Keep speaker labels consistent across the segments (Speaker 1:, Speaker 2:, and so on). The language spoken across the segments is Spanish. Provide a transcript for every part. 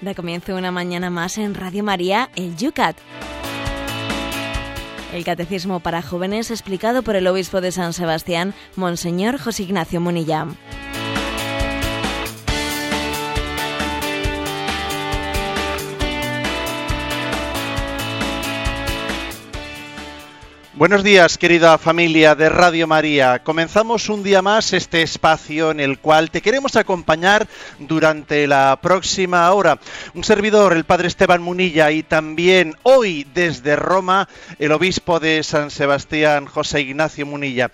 Speaker 1: Da comienzo una mañana más en Radio María, el Yucat. El Catecismo para Jóvenes explicado por el Obispo de San Sebastián, Monseñor José Ignacio Munilla.
Speaker 2: Buenos días, querida familia de Radio María. Comenzamos un día más este espacio en el cual te queremos acompañar durante la próxima hora. Un servidor, el Padre Esteban Munilla, y también hoy desde Roma, el obispo de San Sebastián, José Ignacio Munilla.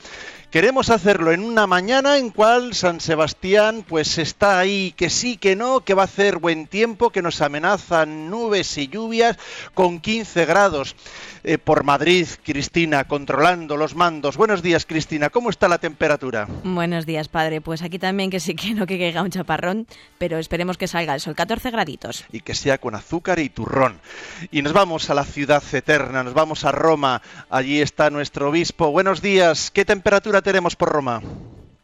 Speaker 2: Queremos hacerlo en una mañana en cual San Sebastián pues está ahí, que sí, que no, que va a hacer buen tiempo, que nos amenazan nubes y lluvias con 15 grados. Eh, por Madrid, Cristina, controlando los mandos. Buenos días, Cristina, ¿cómo está la temperatura?
Speaker 1: Buenos días, padre. Pues aquí también que sí que no que caiga un chaparrón, pero esperemos que salga el sol, 14 graditos.
Speaker 2: Y que sea con azúcar y turrón. Y nos vamos a la ciudad eterna, nos vamos a Roma. Allí está nuestro obispo. Buenos días, ¿qué temperatura tenemos por Roma?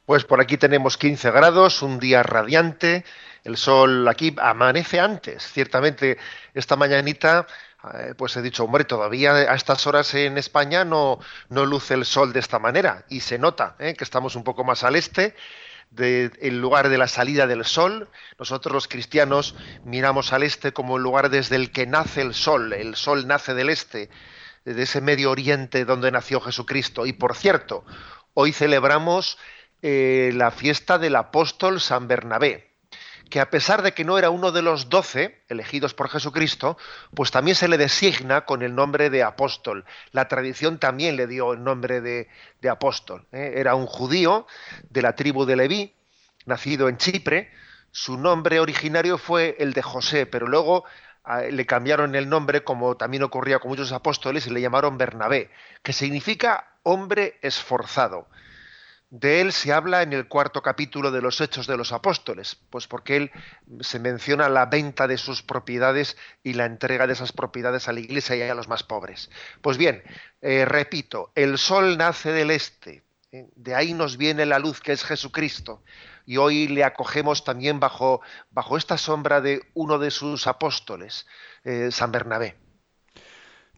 Speaker 3: Pues por aquí tenemos 15 grados, un día radiante. El sol aquí amanece antes. Ciertamente, esta mañanita eh, pues he dicho, hombre, todavía a estas horas en España no, no luce el sol de esta manera y se nota ¿eh? que estamos un poco más al este del lugar de la salida del sol. Nosotros los cristianos miramos al este como el lugar desde el que nace el sol. El sol nace del este, de ese Medio Oriente donde nació Jesucristo. Y por cierto, hoy celebramos eh, la fiesta del apóstol San Bernabé que a pesar de que no era uno de los doce elegidos por Jesucristo, pues también se le designa con el nombre de apóstol. La tradición también le dio el nombre de, apóstol. ¿eh? Era un judío de la tribu de Leví, nacido en Chipre. Su nombre originario fue el de José, pero luego le cambiaron el nombre, como también ocurría con muchos apóstoles, y le llamaron Bernabé, que significa hombre esforzado. De él se habla en el cuarto capítulo de los Hechos de los Apóstoles, pues porque él se menciona la venta de sus propiedades y la entrega de esas propiedades a la iglesia y a los más pobres. Pues bien, eh, repito, el sol nace del este, ¿eh? de ahí nos viene la luz que es Jesucristo, y hoy le acogemos también bajo, bajo esta sombra de uno de sus apóstoles, eh, San Bernabé.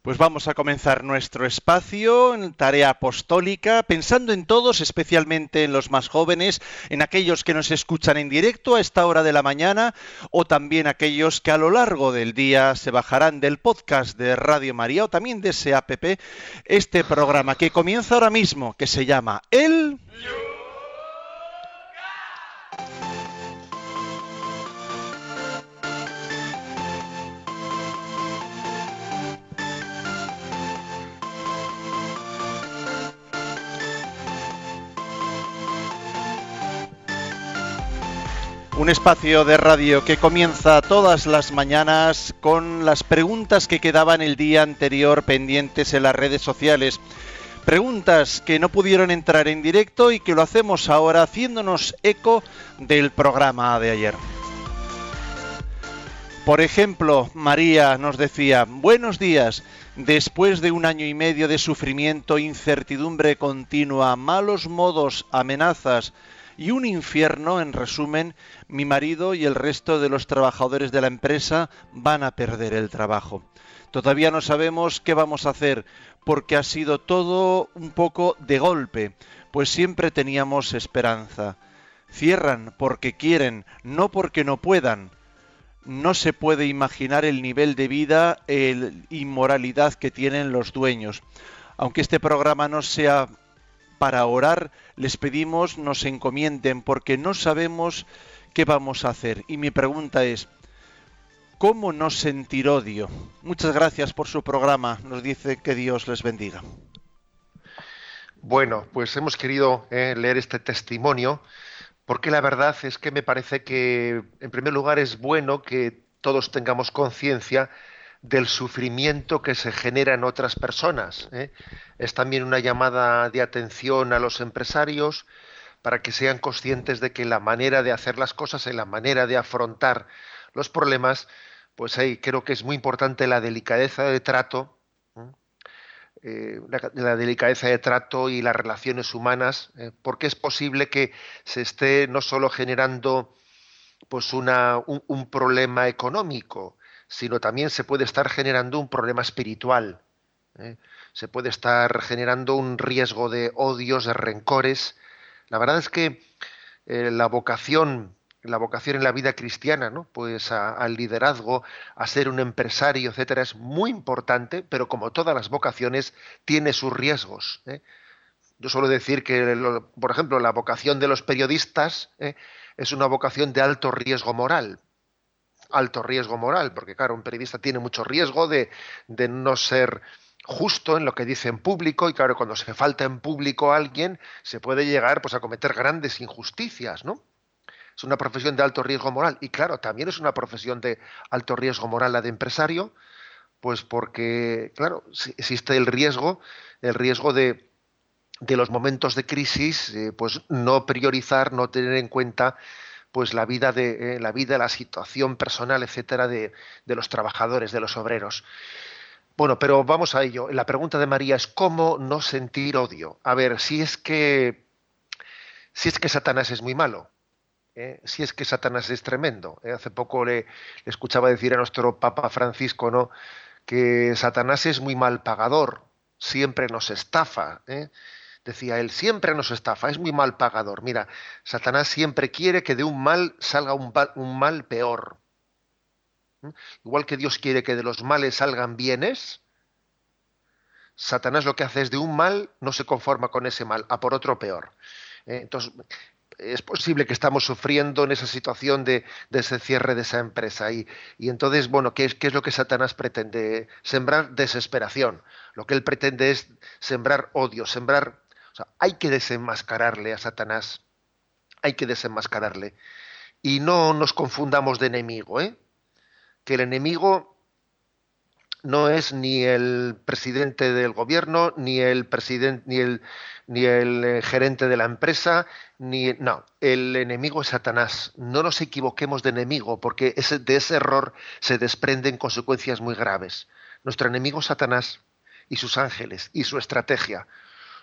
Speaker 2: Pues vamos a comenzar nuestro espacio en tarea apostólica, pensando en todos, especialmente en los más jóvenes, en aquellos que nos escuchan en directo a esta hora de la mañana, o también aquellos que a lo largo del día se bajarán del podcast de Radio María o también de ese app, este programa que comienza ahora mismo, que se llama El... Un espacio de radio que comienza todas las mañanas con las preguntas que quedaban el día anterior pendientes en las redes sociales. Preguntas que no pudieron entrar en directo y que lo hacemos ahora haciéndonos eco del programa de ayer. Por ejemplo, María nos decía, buenos días, después de un año y medio de sufrimiento, incertidumbre continua, malos modos, amenazas, y un infierno, en resumen, mi marido y el resto de los trabajadores de la empresa van a perder el trabajo. Todavía no sabemos qué vamos a hacer porque ha sido todo un poco de golpe, pues siempre teníamos esperanza. Cierran porque quieren, no porque no puedan. No se puede imaginar el nivel de vida e inmoralidad que tienen los dueños. Aunque este programa no sea para orar, les pedimos nos encomienden porque no sabemos qué vamos a hacer. Y mi pregunta es, ¿cómo no sentir odio? Muchas gracias por su programa. Nos dice que Dios les bendiga.
Speaker 3: Bueno, pues hemos querido eh, leer este testimonio porque la verdad es que me parece que, en primer lugar, es bueno que todos tengamos conciencia del sufrimiento que se genera en otras personas. ¿eh? Es también una llamada de atención a los empresarios para que sean conscientes de que la manera de hacer las cosas y la manera de afrontar los problemas, pues ahí creo que es muy importante la delicadeza de trato, eh, la, delicadeza de trato y las relaciones humanas, ¿eh? porque es posible que se esté no solo generando pues una, un, problema económico, sino también se puede estar generando un problema espiritual. ¿eh? Se puede estar generando un riesgo de odios, de rencores. La verdad es que eh, la vocación la vocación en la vida cristiana, ¿no? Pues al liderazgo, a ser un empresario, etcétera, es muy importante, pero como todas las vocaciones, tiene sus riesgos. ¿eh? Yo suelo decir que, por ejemplo, la vocación de los periodistas es una vocación de alto riesgo moral. Alto riesgo moral, porque claro, un periodista tiene mucho riesgo de, de no ser justo en lo que dice en público y claro, cuando se falta en público a alguien, se puede llegar pues, a cometer grandes injusticias, ¿no? es una profesión de alto riesgo moral y claro, también es una profesión de alto riesgo moral la de empresario, pues porque, claro, existe el riesgo, el riesgo de, de los momentos de crisis, eh, pues no priorizar, no tener en cuenta pues la vida de eh, la vida, la situación personal, etcétera, de, de los trabajadores, de los obreros. Bueno, pero vamos a ello. La pregunta de María es cómo no sentir odio. A ver, si es que si es que Satanás es muy malo, ¿eh? si es que Satanás es tremendo. ¿eh? Hace poco le, escuchaba decir a nuestro Papa Francisco ¿no? que Satanás es muy mal pagador, siempre nos estafa. ¿eh? Decía él, siempre nos estafa, es muy mal pagador. Mira, Satanás siempre quiere que de un mal salga un, mal peor. Igual que Dios quiere que de los males salgan bienes, Satanás lo que hace es de un mal, no se conforma con ese mal, a por otro peor. Entonces, es posible que estamos sufriendo en esa situación de, ese cierre de esa empresa. Y, y entonces, bueno, ¿qué es, ¿qué es, lo que Satanás pretende? Sembrar desesperación. Lo que él pretende es sembrar odio, sembrar... O sea, hay que desenmascararle a Satanás. Hay que desenmascararle. Y no nos confundamos de enemigo, ¿eh? Que el enemigo no es ni el presidente del gobierno, ni el presidente, ni el ni el eh, gerente de la empresa, ni no, el enemigo es Satanás. No nos equivoquemos de enemigo, porque ese, de ese error se desprenden consecuencias muy graves. Nuestro enemigo es Satanás y sus ángeles y su estrategia.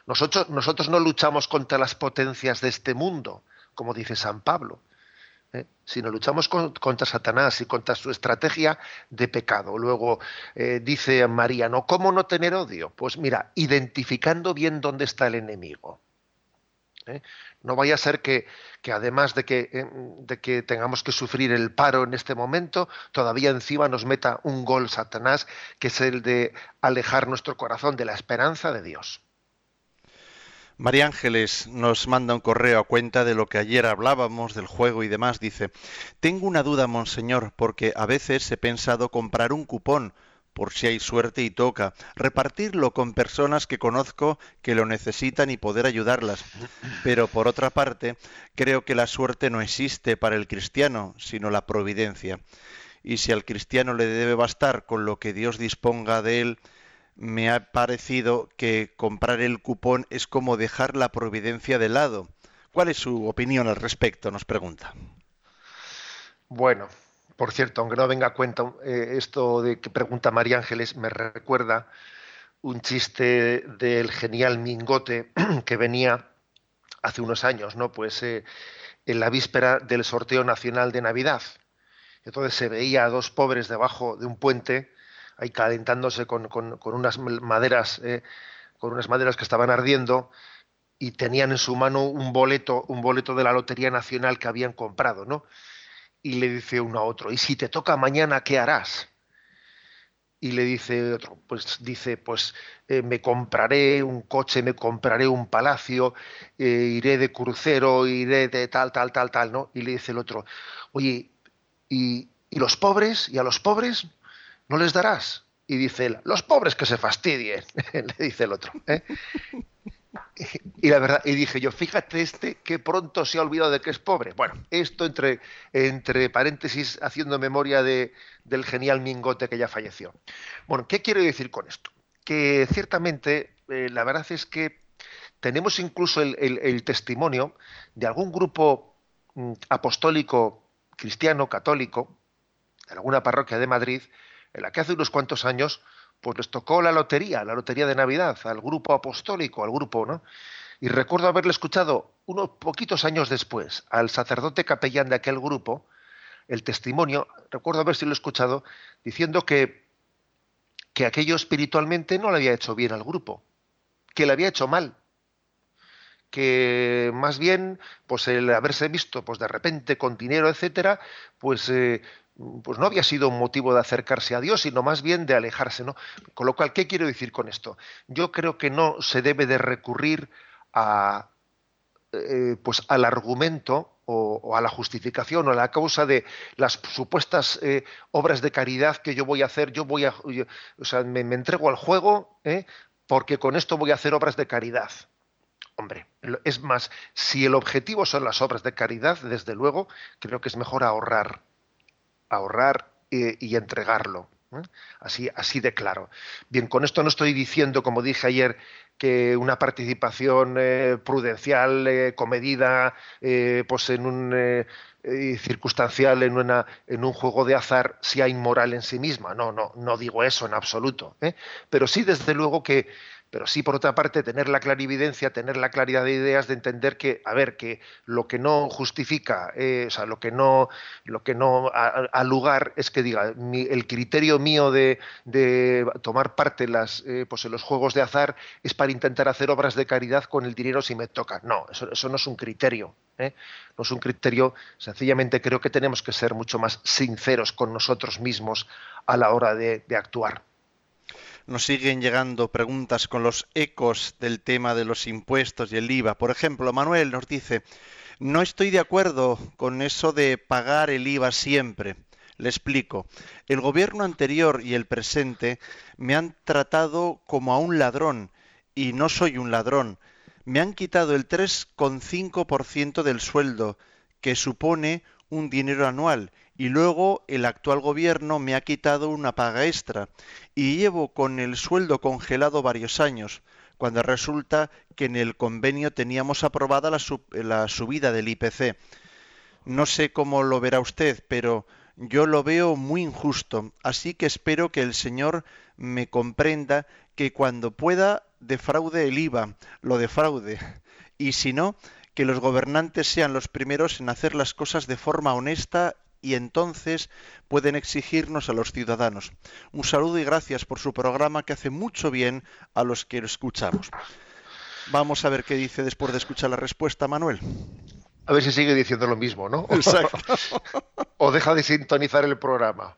Speaker 3: Nosotros, no luchamos contra las potencias de este mundo, como dice San Pablo. ¿eh? sino luchamos contra Satanás y contra su estrategia de pecado. Luego eh, dice María, ¿no? ¿Cómo no tener odio? Pues mira, identificando bien dónde está el enemigo. ¿eh? No vaya a ser que, además de que, tengamos que sufrir el paro en este momento, todavía encima nos meta un gol Satanás, que es el de alejar nuestro corazón de la esperanza de Dios.
Speaker 2: María Ángeles nos manda un correo a cuenta de lo que ayer hablábamos del juego y demás. Dice, tengo una duda, monseñor, porque a veces he pensado comprar un cupón por si hay suerte y toca, repartirlo con personas que conozco que lo necesitan y poder ayudarlas. Pero por otra parte, creo que la suerte no existe para el cristiano, sino la providencia. Y si al cristiano le debe bastar con lo que Dios disponga de él, me ha parecido que comprar el cupón es como dejar la providencia de lado. ¿Cuál es su opinión al respecto? Nos pregunta.
Speaker 3: Bueno, por cierto, aunque no venga a cuenta eh, esto de que pregunta María Ángeles, me recuerda un chiste del genial Mingote que venía hace unos años, ¿no? Pues eh, en la víspera del sorteo nacional de Navidad. Entonces se veía a dos pobres debajo de un puente ahí calentándose con, unas maderas, eh, con unas maderas que estaban ardiendo y tenían en su mano un boleto, un boleto de la Lotería Nacional que habían comprado, ¿no? Y le dice uno a otro, ¿y si te toca mañana, qué harás? Y le dice otro, pues dice, pues eh, me compraré un coche, me compraré un palacio, eh, iré de crucero, iré de tal, tal, tal, tal, ¿no? Y le dice el otro, oye, ¿y, y los pobres? ¿Y a los pobres? ¿No les darás? Y dice él, los pobres que se fastidien, le dice el otro. ¿eh? Y la verdad, y dije yo, fíjate este que pronto se ha olvidado de que es pobre. Bueno, esto entre, entre paréntesis, haciendo memoria de, del genial Mingote que ya falleció. Bueno, ¿qué quiero decir con esto? Que ciertamente, eh, la verdad es que tenemos incluso el, testimonio de algún grupo mm, apostólico cristiano, católico, en alguna parroquia de Madrid, en la que hace unos cuantos años pues les tocó la lotería, la lotería de Navidad, al grupo apostólico, al grupo, ¿no? Y recuerdo haberle escuchado unos poquitos años después al sacerdote capellán de aquel grupo el testimonio, recuerdo haber si lo he escuchado, diciendo que, que aquello espiritualmente no le había hecho bien al grupo, que le había hecho mal, que más bien pues el haberse visto pues de repente con dinero etcétera pues eh, pues no había sido un motivo de acercarse a Dios, sino más bien de alejarse, ¿no? Con lo cual, ¿qué quiero decir con esto? Yo creo que no se debe de recurrir a, eh, pues al argumento o, a la justificación o a la causa de las supuestas eh, obras de caridad que yo voy a hacer, yo voy a, o sea, me, entrego al juego porque con esto voy a hacer obras de caridad. Hombre, es más, si el objetivo son las obras de caridad, desde luego, creo que es mejor ahorrar, ahorrar y entregarlo. ¿eh? Así, así de claro. Bien, con esto no estoy diciendo, como dije ayer, que una participación eh, prudencial, eh, comedida, pues en un circunstancial, en, una, en un juego de azar, sea inmoral en sí misma. No, no, no digo eso en absoluto. Pero sí, desde luego que pero sí, por otra parte, tener la clarividencia, tener la claridad de ideas, de entender que, a ver, que lo que no justifica, eh, o sea, lo que no, lo que no al lugar es que diga, el criterio mío de, tomar parte eh, pues en los juegos de azar es para intentar hacer obras de caridad con el dinero si me toca. No, eso, no es un criterio. ¿eh? No es un criterio, sencillamente creo que tenemos que ser mucho más sinceros con nosotros mismos a la hora de actuar
Speaker 2: nos siguen llegando preguntas con los ecos del tema de los impuestos y el IVA. Por ejemplo, Manuel nos dice, no estoy de acuerdo con eso de pagar el IVA siempre. Le explico. El gobierno anterior y el presente me han tratado como a un ladrón y no soy un ladrón. Me han quitado el 3,5% del sueldo, que supone un dinero anual, y luego el actual gobierno me ha quitado una paga extra y llevo con el sueldo congelado varios años, cuando resulta que en el convenio teníamos aprobada la, subida del IPC. No sé cómo lo verá usted, pero yo lo veo muy injusto, así que espero que el Señor me comprenda que cuando pueda defraude el IVA, lo defraude, y si no, que los gobernantes sean los primeros en hacer las cosas de forma honesta y entonces pueden exigirnos a los ciudadanos. Un saludo y gracias por su programa que hace mucho bien a los que lo escuchamos. Vamos a ver qué dice después de escuchar la respuesta, Manuel.
Speaker 3: A ver si sigue diciendo lo mismo, ¿no?
Speaker 2: Exacto.
Speaker 3: o deja de sintonizar el programa.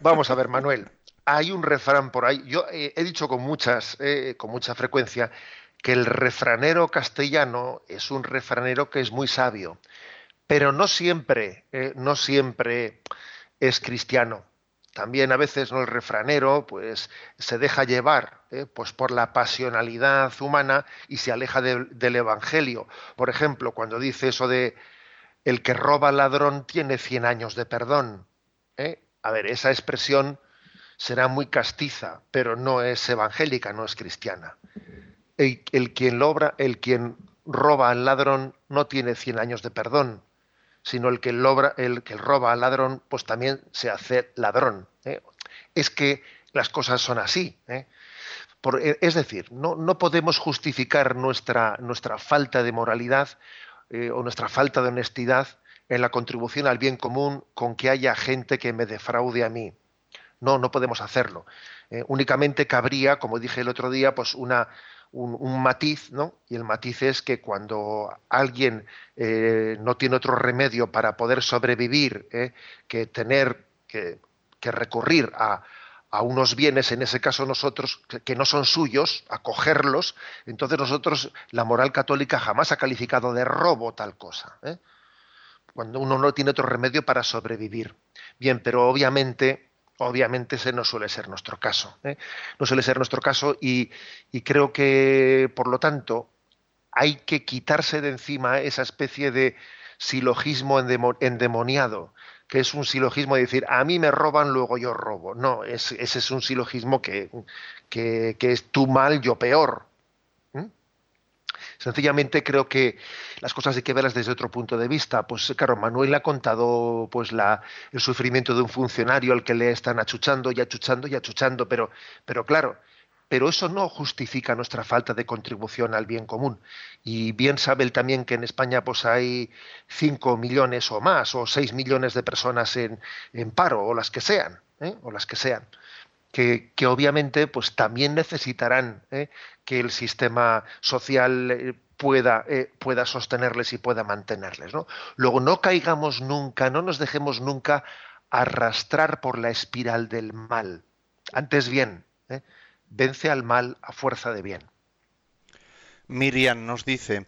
Speaker 3: Vamos a ver, Manuel. Hay un refrán por ahí. Yo eh, he dicho con muchas, eh, con mucha frecuencia que el refranero castellano es un refranero que es muy sabio pero no siempre, eh, no siempre es cristiano. También a veces ¿no? el refranero pues, se deja llevar eh, pues, por la pasionalidad humana y se aleja del Evangelio. Por ejemplo, cuando dice eso de el que roba ladrón tiene 100 años de perdón. ¿eh? A ver, esa expresión será muy castiza, pero no es evangélica, no es cristiana. El, quien, el quien roba al ladrón no tiene 100 años de perdón sino el que, el que roba al ladrón, pues también se hace ladrón. ¿eh? Es que las cosas son así. ¿eh? E, es decir, no, no, podemos justificar nuestra, nuestra falta de moralidad eh, o nuestra falta de honestidad en la contribución al bien común con que haya gente que me defraude a mí. No, no podemos hacerlo. únicamente cabría, como dije el otro día, pues una, un, matiz, ¿no? Y el matiz es que cuando alguien eh, no tiene otro remedio para poder sobrevivir ¿eh? que tener que, recurrir a, unos bienes, en ese caso nosotros, que, no son suyos, a cogerlos, entonces nosotros, la moral católica jamás ha calificado de robo tal cosa. ¿eh? Cuando uno no tiene otro remedio para sobrevivir. Bien, pero obviamente Obviamente ese no suele ser nuestro caso. ¿eh? No suele ser nuestro caso y, creo que, por lo tanto, hay que quitarse de encima esa especie de silogismo endemoniado, que es un silogismo de decir, a mí me roban, luego yo robo. No, ese es un silogismo que, que es tú mal, yo peor. Sencillamente creo que las cosas hay que verlas desde otro punto de vista. Pues claro, Manuel ha contado pues la, el sufrimiento de un funcionario al que le están achuchando y achuchando y achuchando, pero, pero claro, pero eso no justifica nuestra falta de contribución al bien común. Y bien sabe él también que en España pues hay 5 millones o más, o 6 millones de personas en, paro, o las que sean, ¿eh? o las que sean. Que, obviamente pues también necesitarán ¿eh? que el sistema social eh, pueda, pueda sostenerles y pueda mantenerles. ¿no? Luego no caigamos nunca, no nos dejemos nunca arrastrar por la espiral del mal. Antes bien, vence al mal a fuerza de bien.
Speaker 2: Miriam nos dice,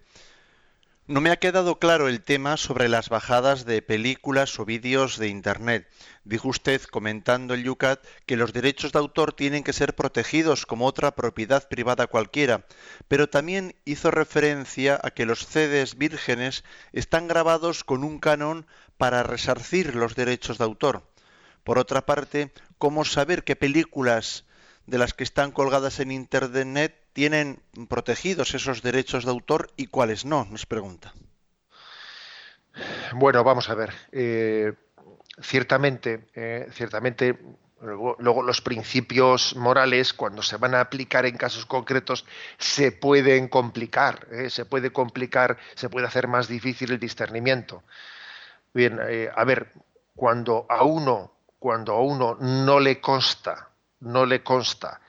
Speaker 2: no me ha quedado claro el tema sobre las bajadas de películas o vídeos de Internet. Dijo usted, comentando el Yucat, que los derechos de autor tienen que ser protegidos como otra propiedad privada cualquiera, pero también hizo referencia a que los CDs vírgenes están grabados con un canon para resarcir los derechos de autor. Por otra parte, ¿cómo saber qué películas de las que están colgadas en Internet tienen protegidos esos derechos de autor y cuáles no? Nos pregunta.
Speaker 3: Bueno, vamos a ver. Eh, ciertamente, eh, ciertamente, luego, los principios morales, cuando se van a aplicar en casos concretos, se pueden complicar. Eh, se puede complicar, se puede hacer más difícil el discernimiento. Bien, a ver, cuando a uno, cuando a uno no le consta no le consta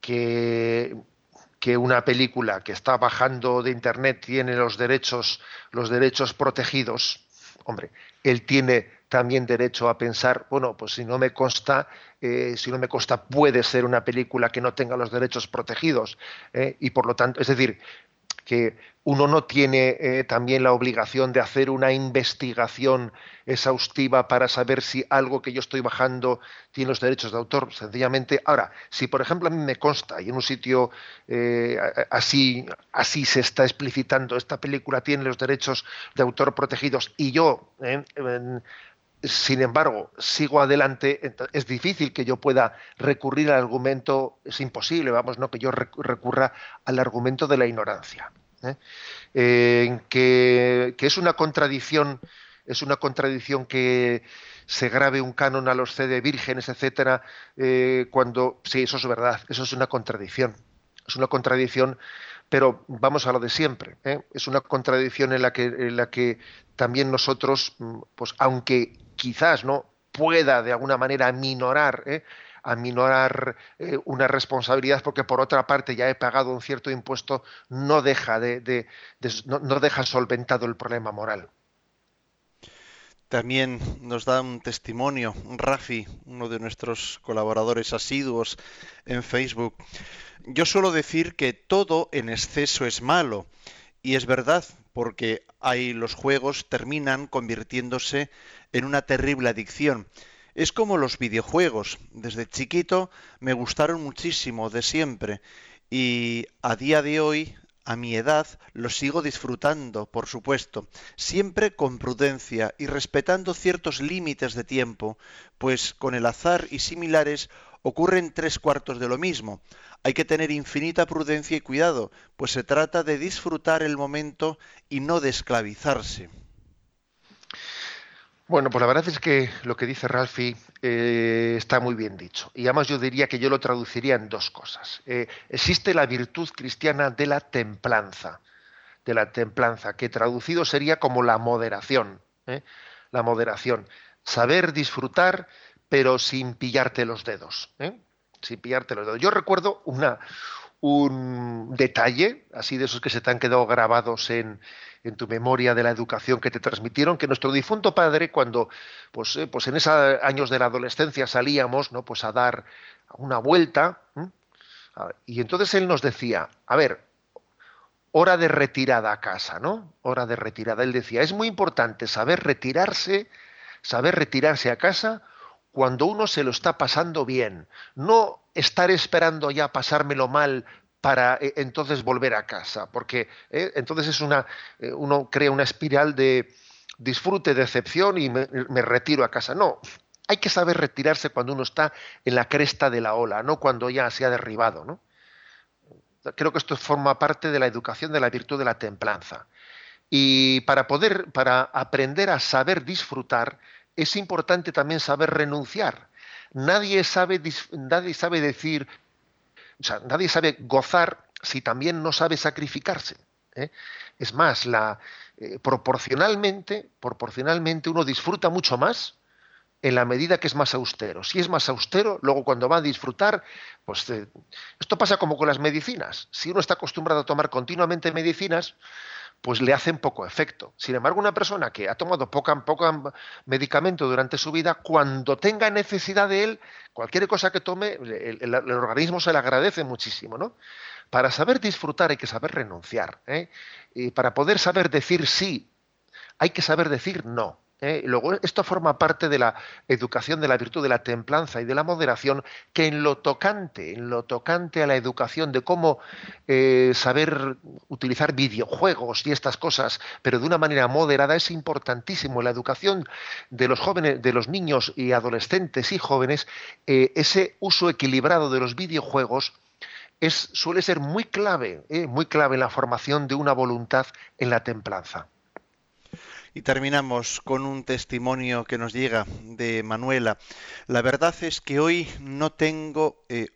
Speaker 3: que, que una película que está bajando de internet tiene los derechos, los derechos protegidos, hombre, él tiene también derecho a pensar, bueno, pues si no me consta, eh, si no me consta, puede ser una película que no tenga los derechos protegidos. Eh, y por lo tanto, es decir, que uno no tiene eh, también la obligación de hacer una investigación exhaustiva para saber si algo que yo estoy bajando tiene los derechos de autor. Sencillamente, ahora, si por ejemplo a mí me consta y en un sitio eh, así, así se está explicitando, esta película tiene los derechos de autor protegidos y yo, eh, sin embargo, sigo adelante, es difícil que yo pueda recurrir al argumento, es imposible, vamos, no que yo recurra al argumento de la ignorancia. ¿eh? que, es una contradicción, es una contradicción que se grabe un canon a los CD vírgenes, etcétera, eh, cuando sí, eso es verdad, eso es una contradicción, es una contradicción, pero vamos a lo de siempre, ¿eh? es una contradicción en la que, en la que también nosotros, pues aunque quizás no pueda de alguna manera minorar ¿eh? aminorar eh, una responsabilidad porque por otra parte ya he pagado un cierto impuesto no deja de, no, deja solventado el problema moral
Speaker 2: también nos da un testimonio Rafi, uno de nuestros colaboradores asiduos en Facebook. Yo suelo decir que todo en exceso es malo. Y es verdad, porque ahí los juegos terminan convirtiéndose en una terrible adicción. Es como los videojuegos. Desde chiquito me gustaron muchísimo, de siempre. Y a día de hoy, a mi edad, los sigo disfrutando, por supuesto, siempre con prudencia y respetando ciertos límites de tiempo, pues con el azar y similares ocurren tres cuartos de lo mismo. Hay que tener infinita prudencia y cuidado, pues se trata de disfrutar el momento y no de esclavizarse.
Speaker 3: Bueno, pues la verdad es que lo que dice Ralphie eh, está muy bien dicho. Y además yo diría que yo lo traduciría en dos cosas. Eh, existe la virtud cristiana de la templanza, de la templanza, que traducido sería como la moderación. ¿eh? La moderación. Saber disfrutar, pero sin pillarte los dedos. Sin pillarte los dedos. Yo recuerdo una, un detalle, así de esos que se te han quedado grabados en, en tu memoria de la educación que te transmitieron, que nuestro difunto padre, cuando pues, eh, pues en esos años de la adolescencia salíamos ¿no? pues a dar una vuelta, y entonces él nos decía, a ver, hora de retirada a casa, ¿no? Hora de retirada. Él decía, es muy importante saber retirarse, saber retirarse a casa cuando uno se lo está pasando bien, no estar esperando ya pasármelo mal para eh, entonces volver a casa, porque eh, entonces es una, eh, uno crea una espiral de disfrute, decepción y me, retiro a casa. No, hay que saber retirarse cuando uno está en la cresta de la ola, no cuando ya se ha derribado. ¿no? Creo que esto forma parte de la educación de la virtud de la templanza. Y para poder, para aprender a saber disfrutar, es importante también saber renunciar. Nadie sabe, nadie sabe decir sea, nadie sabe gozar si también no sabe sacrificarse. ¿eh? Es más, la, eh, proporcionalmente, proporcionalmente uno disfruta mucho más en la medida que es más austero. Si es más austero, luego cuando va a disfrutar, pues eh, esto pasa como con las medicinas. Si uno está acostumbrado a tomar continuamente medicinas, pues le hacen poco efecto. Sin embargo, una persona que ha tomado poco, poco medicamento durante su vida, cuando tenga necesidad de él, cualquier cosa que tome, el, organismo se le agradece muchísimo, ¿no? Para saber disfrutar hay que saber renunciar. ¿eh? Y para poder saber decir sí, hay que saber decir no. ¿Eh? Luego, esto forma parte de la educación de la virtud de la templanza y de la moderación, que en lo tocante, en lo tocante a la educación de cómo eh, saber utilizar videojuegos y estas cosas, pero de una manera moderada, es importantísimo. La educación de los jóvenes, de los niños y adolescentes y jóvenes, eh, ese uso equilibrado de los videojuegos suele ser muy clave, muy clave en la formación de una voluntad en la templanza.
Speaker 2: Y terminamos con un testimonio que nos llega de Manuela. La verdad es que hoy no tengo, eh,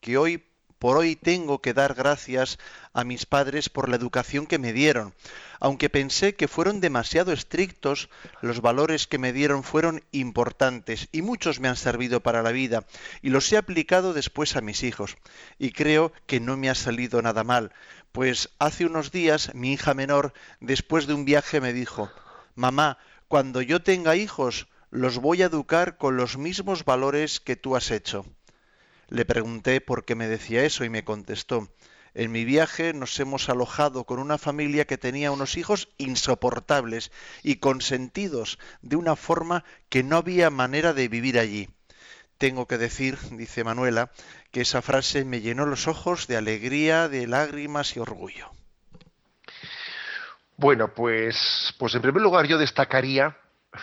Speaker 2: que hoy por hoy tengo que dar gracias a mis padres por la educación que me dieron. Aunque pensé que fueron demasiado estrictos, los valores que me dieron fueron importantes y muchos me han servido para la vida y los he aplicado después a mis hijos. Y creo que no me ha salido nada mal, pues hace unos días mi hija menor, después de un viaje, me dijo, mamá, cuando yo tenga hijos, los voy a educar con los mismos valores que tú has hecho. Le pregunté por qué me decía eso y me contestó, en mi viaje nos hemos alojado con una familia que tenía unos hijos insoportables y consentidos de una forma que no había manera de vivir allí. Tengo que decir, dice Manuela, que esa frase me llenó los ojos de alegría, de lágrimas y orgullo.
Speaker 3: Bueno, pues, pues en primer lugar yo destacaría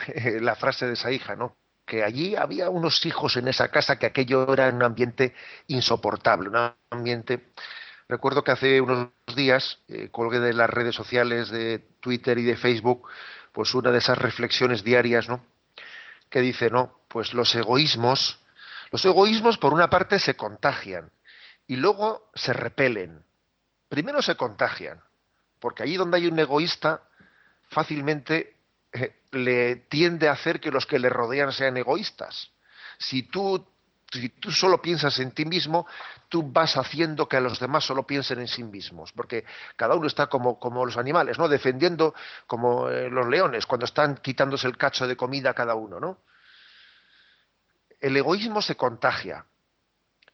Speaker 3: eh, la frase de esa hija, ¿no? Que allí había unos hijos en esa casa que aquello era un ambiente insoportable, un ambiente. Recuerdo que hace unos días eh, colgué de las redes sociales de Twitter y de Facebook, pues una de esas reflexiones diarias, ¿no? Que dice, no, pues los egoísmos, los egoísmos por una parte se contagian y luego se repelen. Primero se contagian, porque allí donde hay un egoísta, fácilmente eh, le tiende a hacer que los que le rodean sean egoístas. Si tú, si tú solo piensas en ti mismo, tú vas haciendo que los demás solo piensen en sí mismos, porque cada uno está como, como los animales, ¿no? Defendiendo como eh, los leones, cuando están quitándose el cacho de comida a cada uno, ¿no? El egoísmo se contagia,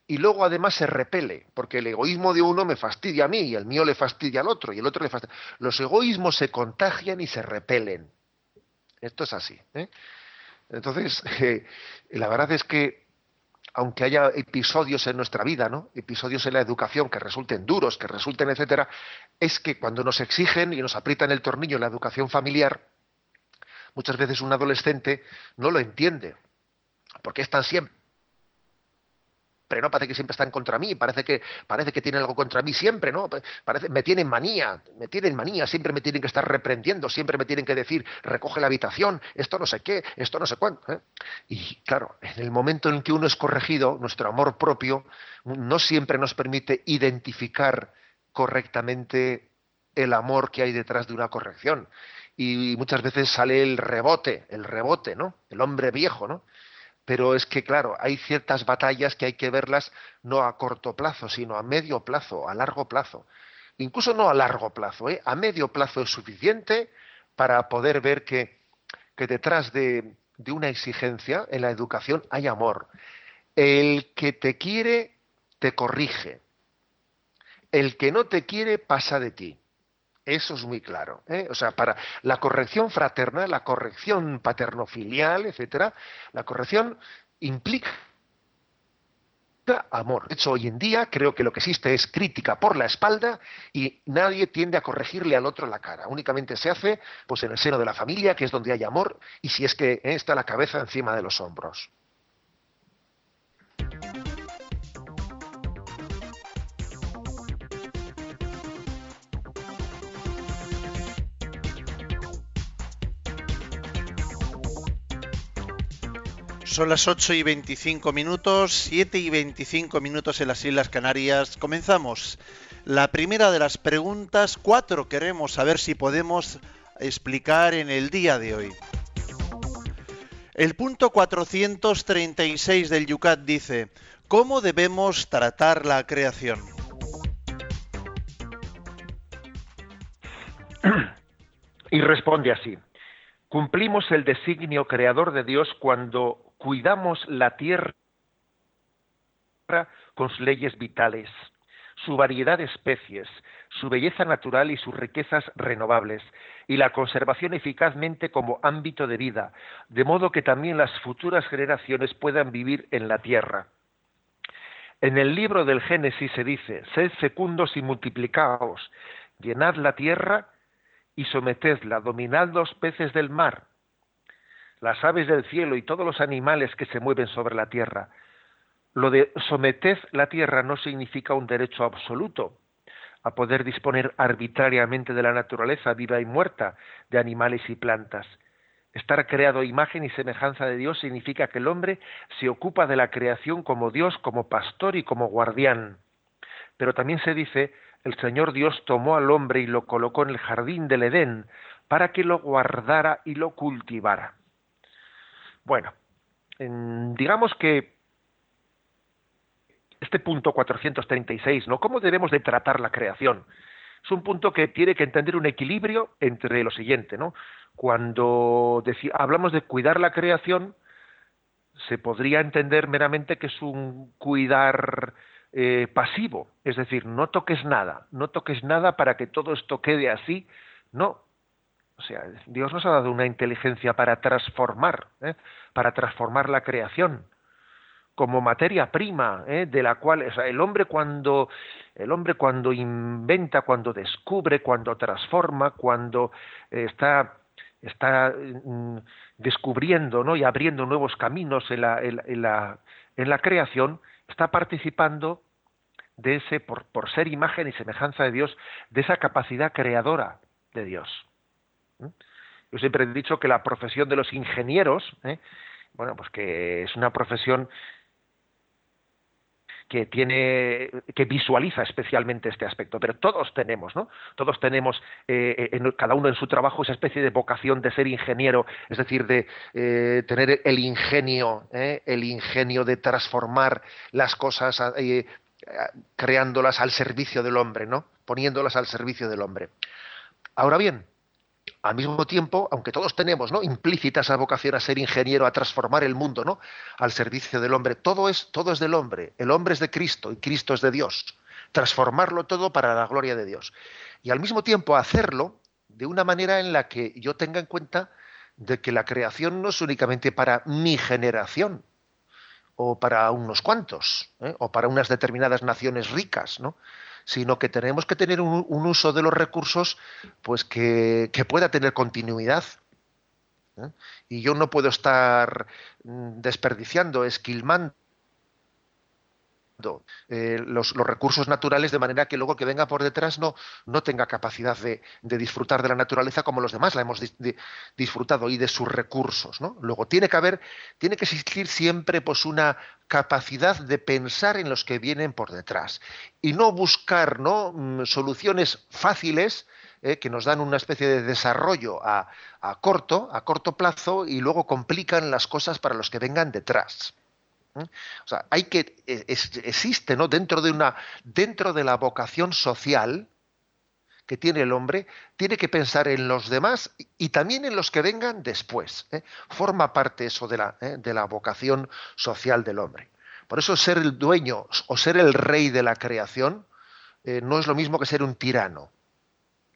Speaker 3: y luego además se repele, porque el egoísmo de uno me fastidia a mí y el mío le fastidia al otro y el otro le fastidia. Los egoísmos se contagian y se repelen. Esto es así. ¿eh? Entonces, eh, la verdad es que aunque haya episodios en nuestra vida, ¿no? episodios en la educación que resulten duros, que resulten, etcétera, es que cuando nos exigen y nos aprietan el tornillo en la educación familiar, muchas veces un adolescente no lo entiende, porque están siempre no parece que siempre están contra mí, parece que, parece que tienen algo contra mí siempre, ¿no? Parece, me tienen manía, me tienen manía, siempre me tienen que estar reprendiendo, siempre me tienen que decir, recoge la habitación, esto no sé qué, esto no sé cuánto. ¿eh? Y claro, en el momento en que uno es corregido, nuestro amor propio no siempre nos permite identificar correctamente el amor que hay detrás de una corrección. Y muchas veces sale el rebote, el rebote, ¿no? El hombre viejo, ¿no? Pero es que, claro, hay ciertas batallas que hay que verlas no a corto plazo, sino a medio plazo, a largo plazo. Incluso no a largo plazo, ¿eh? a medio plazo es suficiente para poder ver que, que detrás de, de una exigencia en la educación hay amor. El que te quiere, te corrige. El que no te quiere, pasa de ti. Eso es muy claro. ¿eh? O sea, para la corrección fraterna, la corrección paternofilial, etcétera, la corrección implica amor. De hecho, hoy en día creo que lo que existe es crítica por la espalda y nadie tiende a corregirle al otro la cara. Únicamente se hace pues en el seno de la familia, que es donde hay amor, y si es que ¿eh? está la cabeza encima de los hombros.
Speaker 2: Son las 8 y 25 minutos, 7 y 25 minutos en las Islas Canarias. Comenzamos. La primera de las preguntas, cuatro queremos saber si podemos explicar en el día de hoy. El punto 436 del Yucat dice, ¿cómo debemos tratar la creación?
Speaker 3: Y responde así, cumplimos el designio creador de Dios cuando cuidamos la tierra con sus leyes vitales, su variedad de especies, su belleza natural y sus riquezas renovables, y la conservación eficazmente como ámbito de vida, de modo que también las futuras generaciones puedan vivir en la tierra. En el libro del Génesis se dice, sed fecundos y multiplicaos, llenad la tierra y sometedla, dominad los peces del mar, las aves del cielo y todos los animales que se mueven sobre la tierra. Lo de someted la tierra no significa un derecho absoluto a poder disponer arbitrariamente de la naturaleza viva y muerta, de animales y plantas. Estar creado imagen y semejanza de Dios significa que el hombre se ocupa de la creación como Dios, como pastor y como guardián. Pero también se dice el Señor Dios tomó al hombre y lo colocó en el jardín del Edén para que lo guardara y lo cultivara. Bueno, digamos que este punto 436, ¿no? ¿Cómo debemos de tratar la creación? Es un punto que tiene que entender un equilibrio entre lo siguiente, ¿no? Cuando hablamos de cuidar la creación, se podría entender meramente que es un cuidar eh, pasivo, es decir, no toques nada, no toques nada para que todo esto quede así, no. O sea, Dios nos ha dado una inteligencia para transformar, ¿eh? para transformar la creación como materia prima, ¿eh? de la cual, el hombre cuando el hombre cuando inventa, cuando descubre, cuando transforma, cuando está está mm, descubriendo, y abriendo nuevos caminos en la, en la, en la creación, está participando de ese, por, por, ser imagen y semejanza de Dios, de esa capacidad creadora de Dios. ¿Mm? Yo siempre he dicho que la profesión de los ingenieros, ¿eh? bueno, pues que es una profesión que tiene que visualiza especialmente este aspecto pero todos tenemos no todos tenemos eh, cada uno en su trabajo esa especie de vocación de ser ingeniero es decir de eh, tener el ingenio ¿eh? el ingenio de transformar las cosas creándolas al servicio del hombre no poniéndolas al servicio del hombre ahora bien al mismo tiempo, aunque todos tenemos ¿no? implícita esa vocación a ser ingeniero, a transformar el mundo, ¿no? al servicio del hombre, todo es, todo es del hombre, el hombre es de Cristo y Cristo es de Dios. Transformarlo todo para la gloria de Dios. Y al mismo tiempo hacerlo de una manera en la que yo tenga en cuenta de que la creación no es únicamente para mi generación o para unos cuantos ¿eh? o para unas determinadas naciones ricas, ¿no? sino que tenemos que tener un, uso de los recursos pues que, pueda tener continuidad. ¿eh? Y yo no puedo estar mm, desperdiciando, esquilmando eh, los, recursos naturales de manera que luego que venga por detrás no, no tenga capacidad de, disfrutar de la naturaleza como los demás la hemos disfrutado y de sus recursos. ¿no? Luego tiene que haber, tiene que existir siempre pues una capacidad de pensar en los que vienen por detrás y no buscar ¿no? Mm, soluciones fáciles eh, que nos dan una especie de desarrollo a, a corto, a corto plazo y luego complican las cosas para los que vengan detrás. ¿Eh? O sea, hay que e, existe, ¿no? Dentro de una dentro de la vocación social que tiene el hombre, tiene que pensar en los demás y también en los que vengan después. ¿eh? Forma parte eso de la, ¿eh? de la vocación social del hombre. Por eso ser el dueño o ser el rey de la creación no es lo mismo que ser un tirano.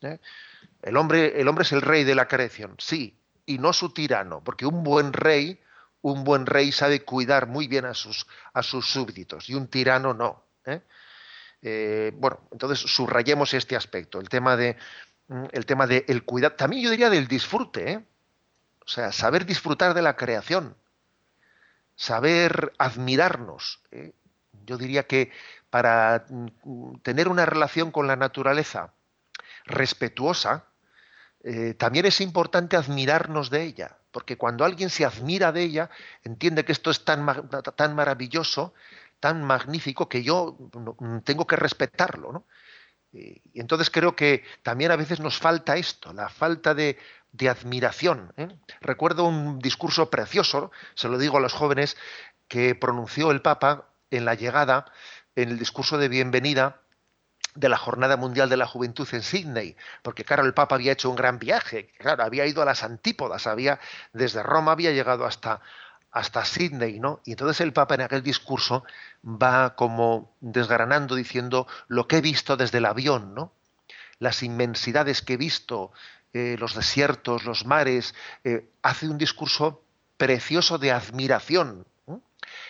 Speaker 3: El, hombre, el hombre es el rey de la creación, sí, y no su tirano, porque un buen rey un buen rey sabe cuidar muy bien a sus, a sus súbditos y un tirano no. ¿eh? Eh, bueno, entonces subrayemos este aspecto, el tema de mm, el tema de el cuidado, también yo diría del disfrute, ¿eh? o sea, saber disfrutar de la creación, saber admirarnos. Yo diría que para mm, tener una relación con la naturaleza respetuosa, también es importante admirarnos de ella porque cuando alguien se admira de ella, entiende que esto es tan, tan maravilloso, tan magnífico, que yo tengo que respetarlo. ¿no? Y entonces creo que también a veces nos falta esto, la falta de, admiración. ¿eh? Recuerdo un discurso precioso, se lo digo a los jóvenes, que pronunció el Papa en la llegada, en el discurso de bienvenida de la Jornada Mundial de la Juventud en Sydney, porque claro, el Papa había hecho un gran viaje, claro, había ido a las antípodas, había desde Roma había llegado hasta hasta Sydney, ¿no? Y entonces el Papa en aquel discurso va como desgranando diciendo lo que he visto desde el avión, ¿no? Las inmensidades que he visto, eh, los desiertos, los mares, eh, hace un discurso precioso de admiración,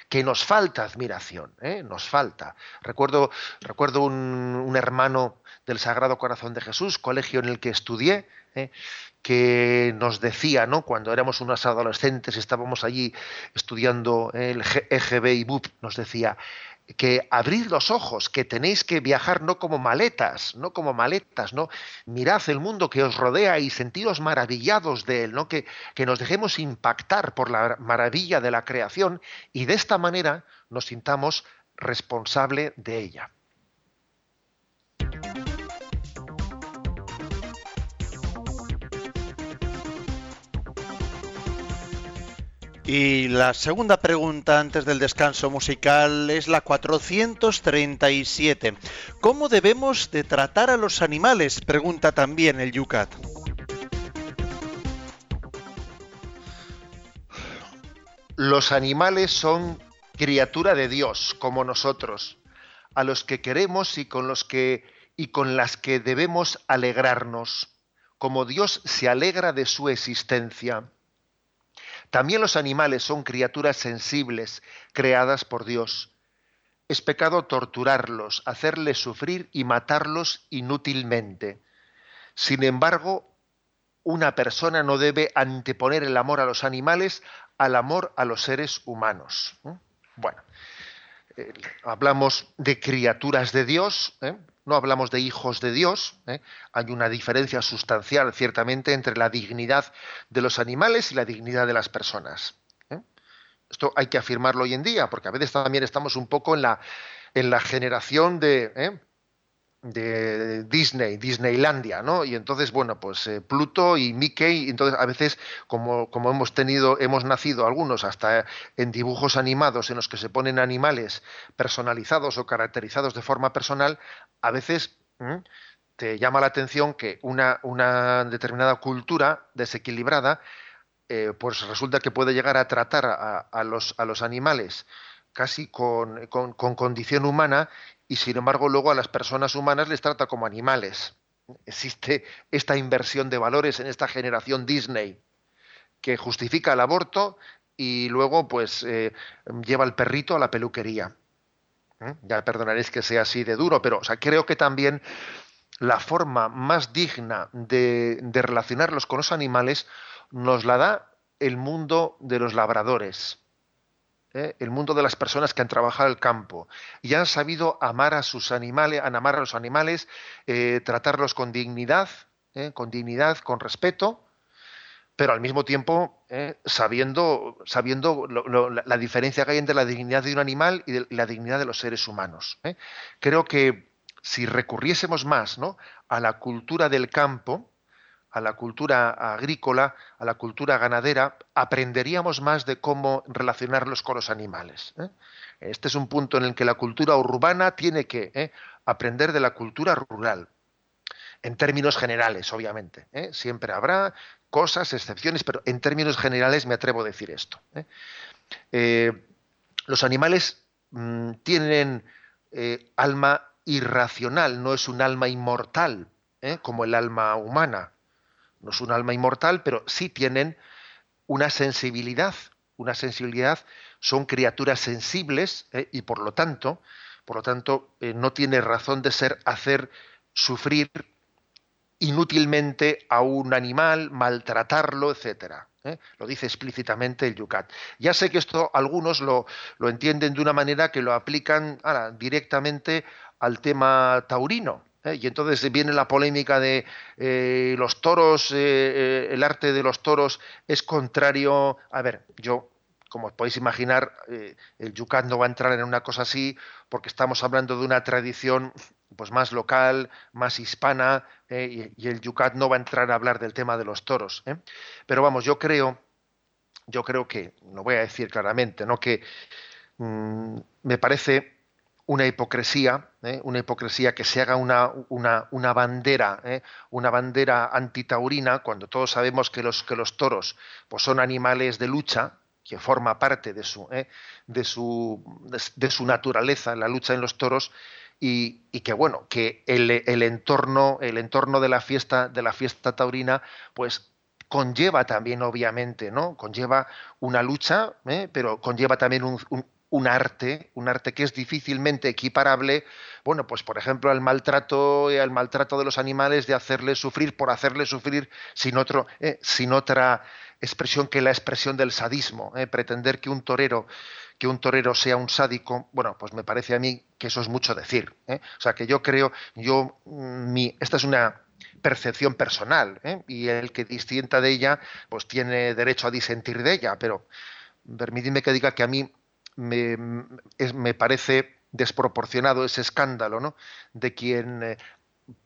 Speaker 3: que nos falta admiración, ¿eh? nos falta. Recuerdo, recuerdo un, hermano del Sagrado Corazón de Jesús, colegio en el que estudié, ¿eh? que nos decía, ¿no? cuando éramos unos adolescentes, estábamos allí estudiando el EGB y BUP, nos decía, que abrid los ojos, que tenéis que viajar no como maletas, no como maletas, ¿no? Mirad el mundo que os rodea y sentiros maravillados de él, ¿no? Que, que nos dejemos impactar por la maravilla de la creación y de esta manera nos sintamos responsable de ella.
Speaker 2: Y la segunda pregunta antes del descanso musical es la 437. ¿Cómo debemos de tratar a los animales? Pregunta también el Yucat.
Speaker 3: Los animales son criatura de Dios, como nosotros, a los que queremos y con los que y con las que debemos alegrarnos, como Dios se alegra de su existencia. También los animales son criaturas sensibles, creadas por Dios. Es pecado torturarlos, hacerles sufrir y matarlos inútilmente. Sin embargo, una persona no debe anteponer el amor a los animales al amor a los seres humanos. Bueno, eh, hablamos de criaturas de Dios, ¿eh? No hablamos de hijos de Dios. ¿eh? Hay una diferencia sustancial, ciertamente, entre la dignidad de los animales y la dignidad de las personas. Esto hay que afirmarlo hoy en día, porque a veces también estamos un poco en la, en la generación de, de Disney, Disneylandia, ¿no? Y entonces, bueno, pues eh, Pluto y Mickey, entonces a veces, como, como hemos tenido, hemos nacido algunos hasta en dibujos animados en los que se ponen animales personalizados o caracterizados de forma personal, a veces te llama la atención que una, una determinada cultura desequilibrada, eh, pues resulta que puede llegar a tratar a, los, a los animales casi con, con, condición humana y sin embargo luego a las personas humanas les trata como animales. Existe esta inversión de valores en esta generación Disney que justifica el aborto y luego pues eh, lleva al perrito a la peluquería. ¿Eh? Ya perdonaréis que sea así de duro, pero creo que también la forma más digna de, de relacionarlos con los animales nos la da el mundo de los labradores. ¿Eh? el mundo de las personas que han trabajado el campo y han sabido amar a sus animales, amar a los animales, eh, tratarlos con dignidad, ¿eh? con dignidad, con respeto, pero al mismo tiempo sabiendo, sabiendo la, diferencia que hay entre la dignidad de un animal y, la dignidad de los seres humanos. Creo que si recurriésemos más ¿no? a la cultura del campo, a la cultura agrícola, a la cultura ganadera, aprenderíamos más de cómo relacionarlos con los animales. ¿eh? Este es un punto en el que la cultura urbana tiene que ¿eh? aprender de la cultura rural, en términos generales, obviamente. ¿eh? Siempre habrá cosas, excepciones, pero en términos generales me atrevo a decir esto. los animales mm, tienen alma irracional, no es un alma inmortal, como el alma humana no es un alma inmortal, pero sí tienen una sensibilidad, una sensibilidad, son criaturas sensibles ¿eh? y por lo tanto, por lo tanto, eh, no tiene razón de ser hacer sufrir inútilmente a un animal, maltratarlo, etcétera. ¿eh? Lo dice explícitamente el Yucat. Ya sé que esto algunos lo, entienden de una manera que lo aplican directamente al tema taurino, ¿eh? Y entonces viene la polémica de eh, los toros, eh, el arte de los toros es contrario. A ver, yo, como podéis imaginar, el Yucat no va a entrar en una cosa así porque estamos hablando de una tradición pues más local, más hispana, y, y, el Yucat no va a entrar a hablar del tema de los toros. Pero vamos, yo creo, yo creo que, lo voy a decir claramente, ¿no? que mm, me parece una hipocresía, ¿eh? una hipocresía que se haga una, una, bandera, ¿eh? una bandera antitaurina, cuando todos sabemos que los, que los toros pues son animales de lucha, que forma parte de su, ¿eh? de, su, de, su naturaleza, la lucha en los toros, y, y que bueno, que el, el, entorno, el entorno de la fiesta, de la fiesta taurina, pues conlleva también, obviamente, ¿no? Conlleva una lucha, pero conlleva también un arte, un arte que es difícilmente equiparable, bueno, pues por ejemplo al maltrato, al maltrato de los animales, de hacerles sufrir por hacerles sufrir sin otro, eh, sin otra expresión que la expresión del sadismo, eh, pretender que un torero que un torero sea un sádico, bueno, pues me parece a mí que eso es mucho decir. Eh. O sea, que yo creo, yo, mm, mi, esta es una percepción personal, y el que disienta de ella, pues tiene derecho a disentir de ella, pero permíteme que diga que a mí me, me parece desproporcionado ese escándalo ¿no? de quien eh,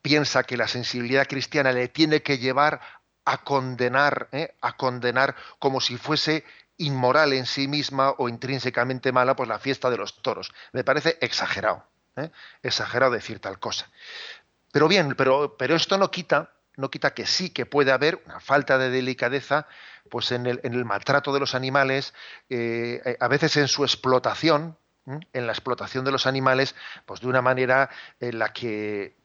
Speaker 3: piensa que la sensibilidad cristiana le tiene que llevar a condenar, ¿eh? a condenar como si fuese inmoral en sí misma o intrínsecamente mala, pues la fiesta de los toros. Me parece exagerado, ¿eh? exagerado decir tal cosa. Pero bien, pero, pero esto no quita, no quita que sí que puede haber una falta de delicadeza pues en el, maltrato de los animales, eh, a veces en su explotación, en la explotación de los animales, pues de una manera en la que,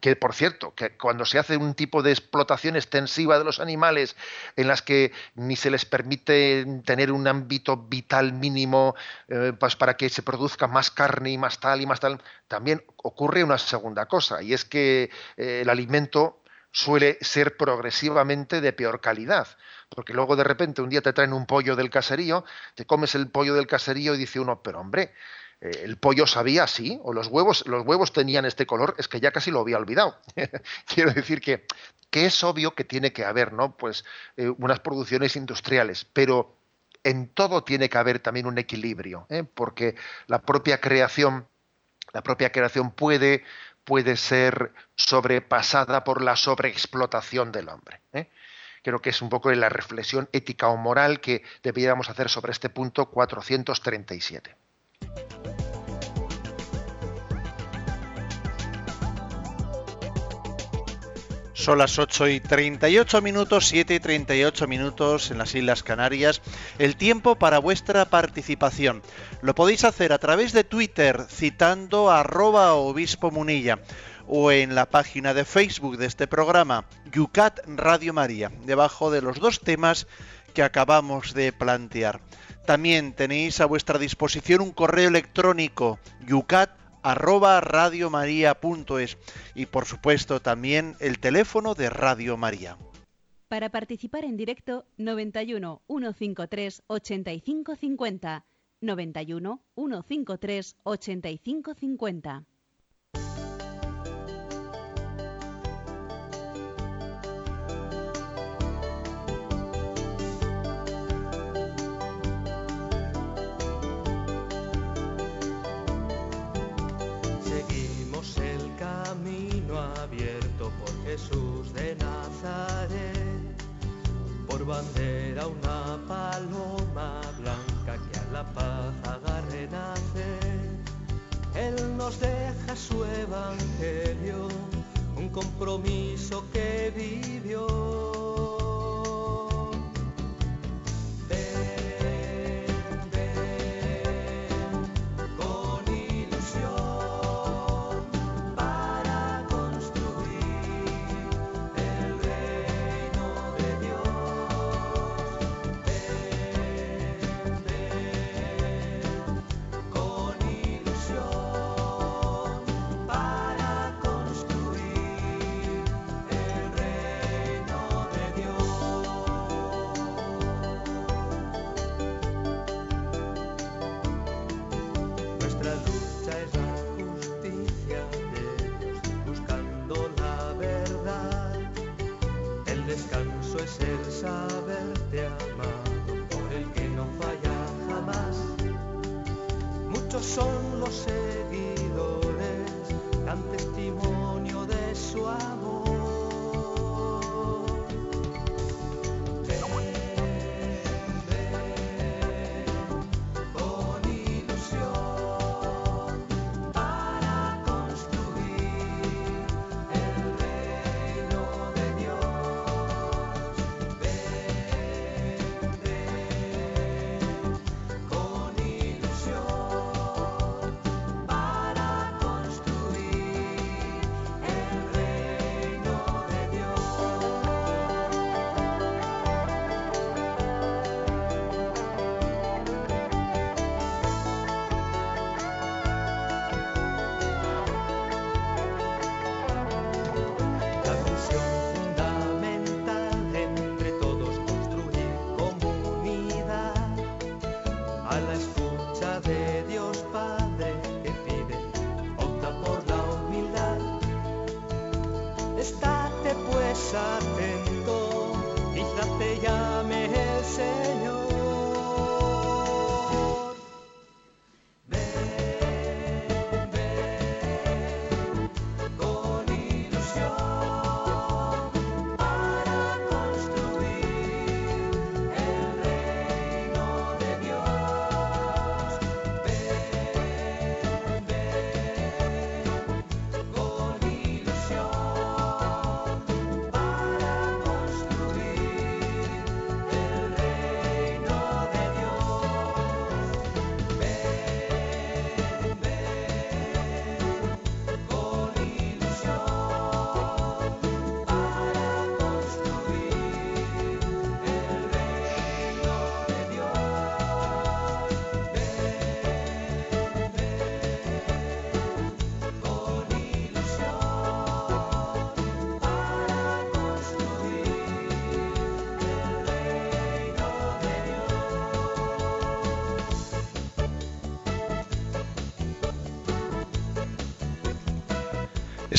Speaker 3: que, por cierto, que cuando se hace un tipo de explotación extensiva de los animales, en las que ni se les permite tener un ámbito vital mínimo eh, pues para que se produzca más carne y más tal y más tal, también ocurre una segunda cosa, y es que eh, el alimento suele ser progresivamente de peor calidad. Porque luego de repente un día te traen un pollo del caserío, te comes el pollo del caserío y dice uno, pero hombre, eh, el pollo sabía así, o los huevos, los huevos tenían este color, es que ya casi lo había olvidado. Quiero decir que, es obvio que tiene que haber, ¿no? Pues eh, unas producciones industriales, pero en todo tiene que haber también un equilibrio, ¿eh? porque la propia creación, la propia creación puede, puede ser sobrepasada por la sobreexplotación del hombre. ¿eh? Creo que es un poco la reflexión ética o moral que deberíamos hacer sobre este punto 437.
Speaker 2: Son las 8 y 38 minutos, 7 y 38 minutos en las Islas Canarias. El tiempo para vuestra participación. Lo podéis hacer a través de Twitter citando arroba obispo munilla o en la página de Facebook de este programa, Yucat Radio María, debajo de los dos temas que acabamos de plantear. También tenéis a vuestra disposición un correo electrónico yucat arroba radiomaria.es y por supuesto también el teléfono de Radio María.
Speaker 4: Para participar en directo 91 153 8550 91 153 8550
Speaker 5: Jesús de Nazaret, por bandera una paloma blanca que a la paz haga renacer. Él nos deja su evangelio, un compromiso que vivió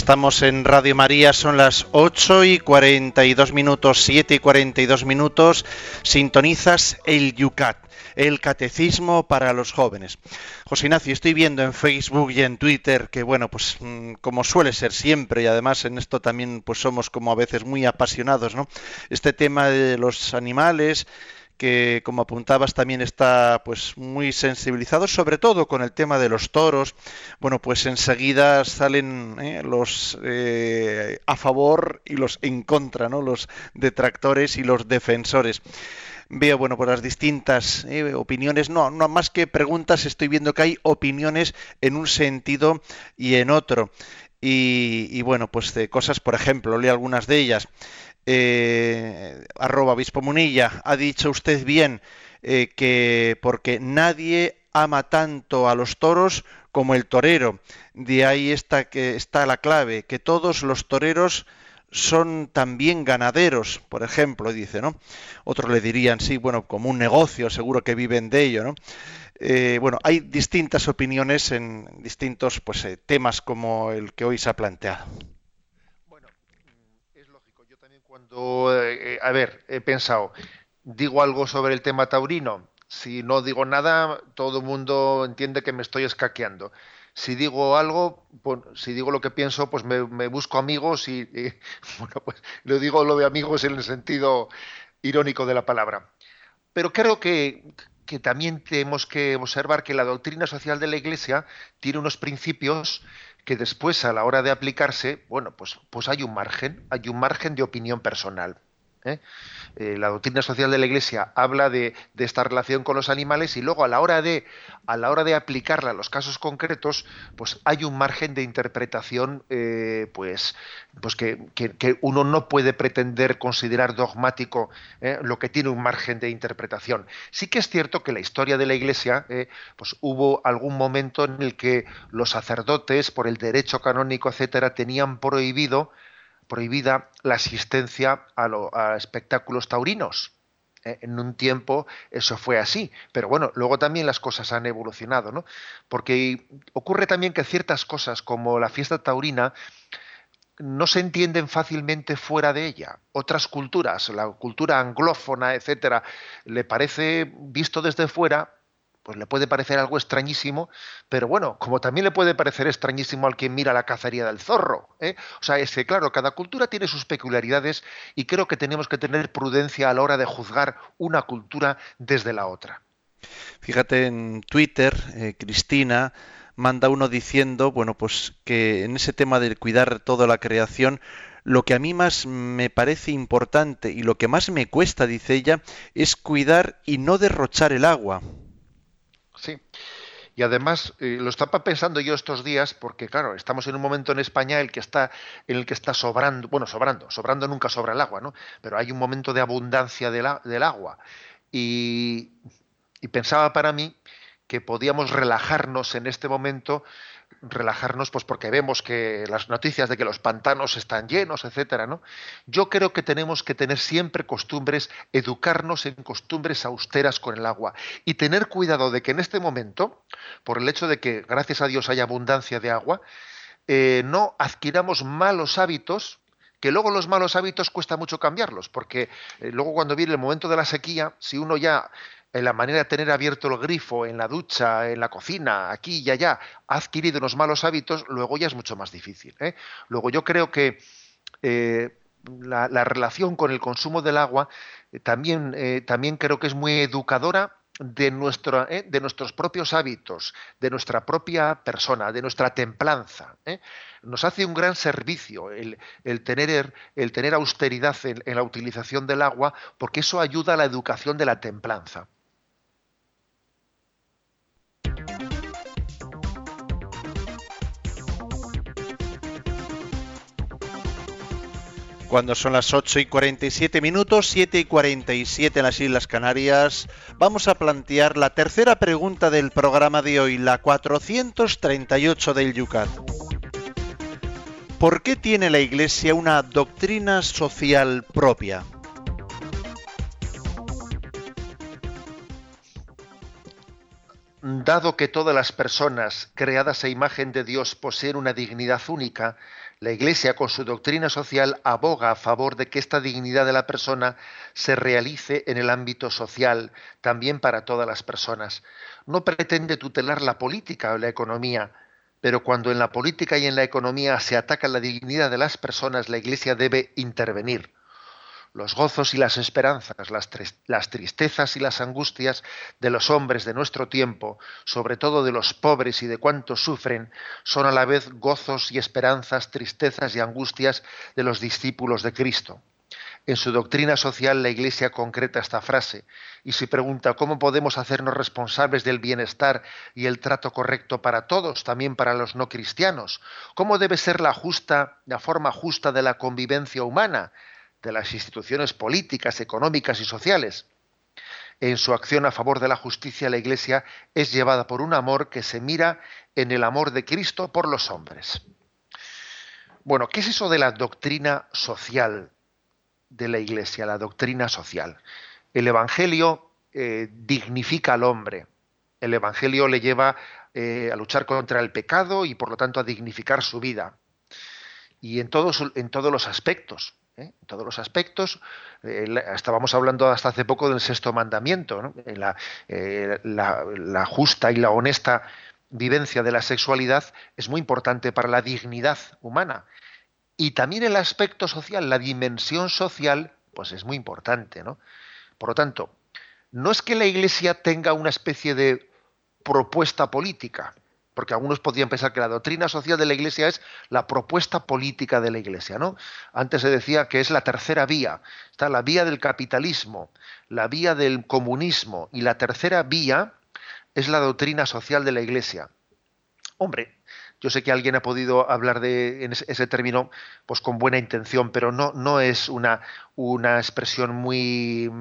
Speaker 2: Estamos en Radio María, son las 8 y 42 minutos, 7 y 42 minutos. Sintonizas el Yucat, el catecismo para los jóvenes. José Ignacio, estoy viendo en Facebook y en Twitter que, bueno, pues mm, como suele ser siempre, y además en esto también pues somos como a veces muy apasionados, ¿no? Este tema de los animales, que como apuntabas también está pues muy sensibilizado sobre todo con el tema de los toros. Bueno pues enseguida salen eh, los eh, a favor y los en contra no los detractores y los defensores. Veo bueno por las distintas eh, opiniones no no más que preguntas estoy viendo que hay opiniones en un sentido y en otro. Y, y bueno pues de cosas por ejemplo leo algunas de ellas eh, arroba obispo Munilla, ha dicho usted bien eh, que porque nadie ama tanto a los toros como el torero. De ahí está, que está la clave, que todos los toreros son también ganaderos, por ejemplo, dice, ¿no? Otros le dirían, sí, bueno, como un negocio, seguro que viven de ello, ¿no? Eh, bueno, hay distintas opiniones en distintos pues, temas como el que hoy se ha planteado.
Speaker 3: Eh, a ver, he pensado, digo algo sobre el tema taurino. Si no digo nada, todo el mundo entiende que me estoy escaqueando. Si digo algo, pues, si digo lo que pienso, pues me, busco amigos y, bueno, pues lo digo lo de amigos en el sentido irónico de la palabra. Pero creo que también tenemos que observar que la doctrina social de la Iglesia tiene unos principios que después a la hora de aplicarse, bueno, pues, pues hay un margen, hay un margen de opinión personal. ¿Eh? Eh, la doctrina social de la Iglesia habla de, esta relación con los animales y luego a la hora de a la hora de aplicarla a los casos concretos, pues hay un margen de interpretación, eh, pues, pues que, uno no puede pretender considerar dogmático lo que tiene un margen de interpretación. Sí que es cierto que la historia de la Iglesia, pues hubo algún momento en el que los sacerdotes, por el derecho canónico, etcétera, tenían prohibido prohibida la asistencia a, espectáculos taurinos. Eh, en un tiempo eso fue así, pero bueno, luego también las cosas han evolucionado, ¿no? Porque ocurre también que ciertas cosas como la fiesta taurina no se entienden fácilmente fuera de ella. Otras culturas, la cultura anglófona, etcétera, le parece visto desde fuera pues le puede parecer algo extrañísimo, pero bueno, como también le puede parecer extrañísimo al que mira la cacería del zorro. ¿eh? O sea, es que claro, cada cultura tiene sus peculiaridades y creo que tenemos que tener prudencia a la hora de juzgar una cultura desde la otra.
Speaker 2: Fíjate en Twitter, eh, Cristina manda uno diciendo, bueno, pues que en ese tema de cuidar toda la creación, lo que a mí más me parece importante y lo que más me cuesta, dice ella, es cuidar y no derrochar el agua.
Speaker 3: Sí. Y además eh, lo estaba pensando yo estos días porque claro, estamos en un momento en España el que está en el que está sobrando, bueno, sobrando, sobrando nunca sobra el agua, ¿no? Pero hay un momento de abundancia del, del agua y, y pensaba para mí que podíamos relajarnos en este momento relajarnos pues porque vemos que las noticias de que los pantanos están llenos, etcétera, ¿no? Yo creo que tenemos que tener siempre costumbres, educarnos en costumbres austeras con el agua y tener cuidado de que en este momento, por el hecho de que gracias a Dios hay abundancia de agua, eh, no adquiramos malos hábitos que luego los malos hábitos cuesta mucho cambiarlos, porque eh, luego cuando viene el momento de la sequía, si uno ya en la manera de tener abierto el grifo en la ducha, en la cocina, aquí y allá, ha adquirido unos malos hábitos, luego ya es mucho más difícil. ¿eh? Luego yo creo que eh, la, relación con el consumo del agua eh, también, creo que es muy educadora de nuestros propios hábitos, de nuestra propia persona, de nuestra templanza. Nos hace un gran servicio el, tener, el tener austeridad en la utilización del agua, porque eso ayuda a la educación de la templanza.
Speaker 2: Cuando son las 8 y 47 minutos, 7 y 47 en las Islas Canarias, vamos a plantear la tercera pregunta del programa de hoy, la 438 del Yucat. ¿Por qué tiene la Iglesia una doctrina social propia?
Speaker 3: Dado que todas las personas creadas a imagen de Dios poseen una dignidad única, la Iglesia, con su doctrina social, aboga a favor de que esta dignidad de la persona se realice en el ámbito social, también para todas las personas. No pretende tutelar la política o la economía, pero cuando en la política y en la economía se ataca la dignidad de las personas, la Iglesia debe intervenir los gozos y las esperanzas, las, tristezas y las angustias de los hombres de nuestro tiempo, sobre todo de los pobres y de cuantos sufren, son a la vez gozos y esperanzas, tristezas y angustias de los discípulos de Cristo. En su doctrina social la Iglesia concreta esta frase y se pregunta cómo podemos hacernos responsables del bienestar y el trato correcto para todos, también para los no cristianos. ¿Cómo debe ser la justa, la forma justa de la convivencia humana? De las instituciones políticas, económicas y sociales. En su acción a favor de la justicia, la Iglesia es llevada por un amor que se mira en el amor de Cristo por los hombres. Bueno, ¿qué es eso de la doctrina social de la Iglesia, la doctrina social? El Evangelio eh, dignifica al hombre. El Evangelio le lleva eh, a luchar contra el pecado y por lo tanto a dignificar su vida. Y en todos, en todos los aspectos. ¿Eh? en todos los aspectos. Eh, estábamos hablando hasta hace poco del sexto mandamiento, eh, la, justa y la honesta vivencia de la sexualidad es muy importante para la dignidad humana. Y también el aspecto social, la dimensión social, pues es muy importante. Por lo tanto, no es que la Iglesia tenga una especie de propuesta política, porque algunos podrían pensar que la doctrina social de la Iglesia es la propuesta política de la Iglesia, ¿no? Antes se decía que es la tercera vía, está la vía del capitalismo, la vía del comunismo y la tercera vía es la doctrina social de la Iglesia. Hombre, yo sé que alguien ha podido hablar de ese término pues con buena intención, pero no, no es una, una expresión muy,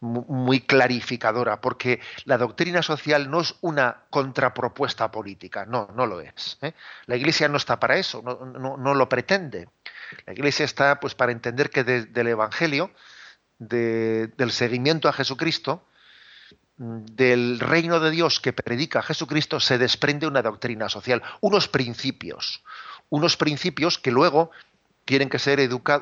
Speaker 3: muy clarificadora, porque la doctrina social no es una contrapropuesta política, no, no lo es. ¿eh? La Iglesia no está para eso, no, no, lo pretende. La Iglesia está pues para entender que del Evangelio, del seguimiento a Jesucristo, del reino de Dios que predica Jesucristo se desprende una doctrina social, unos principios, unos principios que luego tienen que ser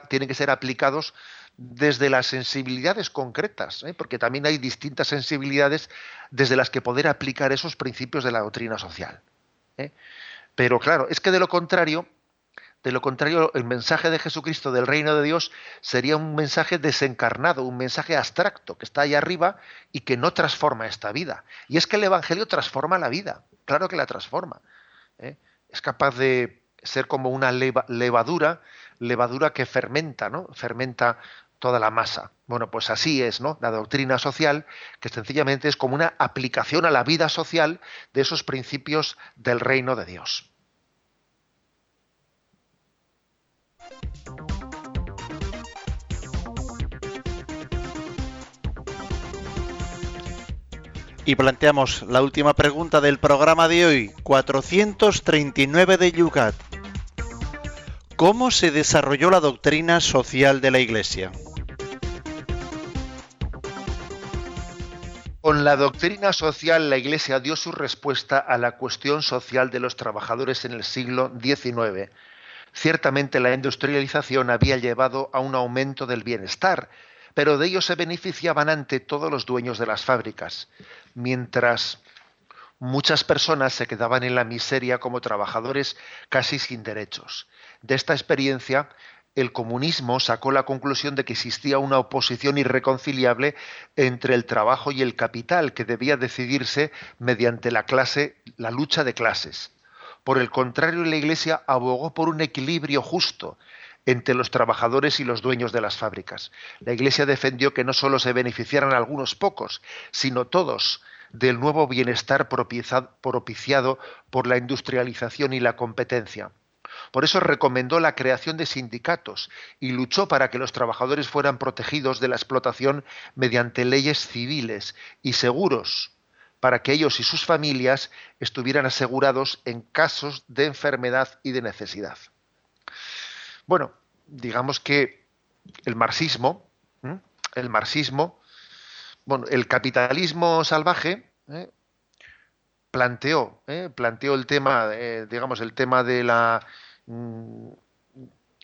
Speaker 3: tienen que ser aplicados desde las sensibilidades concretas, ¿eh? porque también hay distintas sensibilidades desde las que poder aplicar esos principios de la doctrina social. ¿eh? Pero claro, es que de lo contrario, de lo contrario, el mensaje de Jesucristo del reino de Dios sería un mensaje desencarnado, un mensaje abstracto que está ahí arriba y que no transforma esta vida. Y es que el Evangelio transforma la vida, claro que la transforma. ¿eh? Es capaz de ser como una levadura, levadura que fermenta, ¿no? Fermenta toda la masa. Bueno, pues así es, ¿no? La doctrina social, que sencillamente es como una aplicación a la vida social de esos principios del reino de Dios.
Speaker 2: Y planteamos la última pregunta del programa de hoy, 439 de Yucat. ¿Cómo se desarrolló la doctrina social de la Iglesia?
Speaker 3: Con la doctrina social, la Iglesia dio su respuesta a la cuestión social de los trabajadores en el siglo XIX. Ciertamente la industrialización había llevado a un aumento del bienestar, pero de ello se beneficiaban ante todos los dueños de las fábricas, mientras muchas personas se quedaban en la miseria como trabajadores casi sin derechos. De esta experiencia, el comunismo sacó la conclusión de que existía una oposición irreconciliable entre el trabajo y el capital que debía decidirse mediante la clase, la lucha de clases. Por el contrario, la Iglesia abogó por un equilibrio justo entre los trabajadores y los dueños de las fábricas. La Iglesia defendió que no solo se beneficiaran algunos pocos, sino todos del nuevo bienestar propiciado por la industrialización y la competencia. Por eso recomendó la creación de sindicatos y luchó para que los trabajadores fueran protegidos de la explotación mediante leyes civiles y seguros, para que ellos y sus familias estuvieran asegurados en casos de enfermedad y de necesidad. Bueno, digamos que el marxismo, el marxismo, bueno, el capitalismo salvaje ¿eh? planteó, ¿eh? planteó el tema, eh, digamos, el tema de la mm,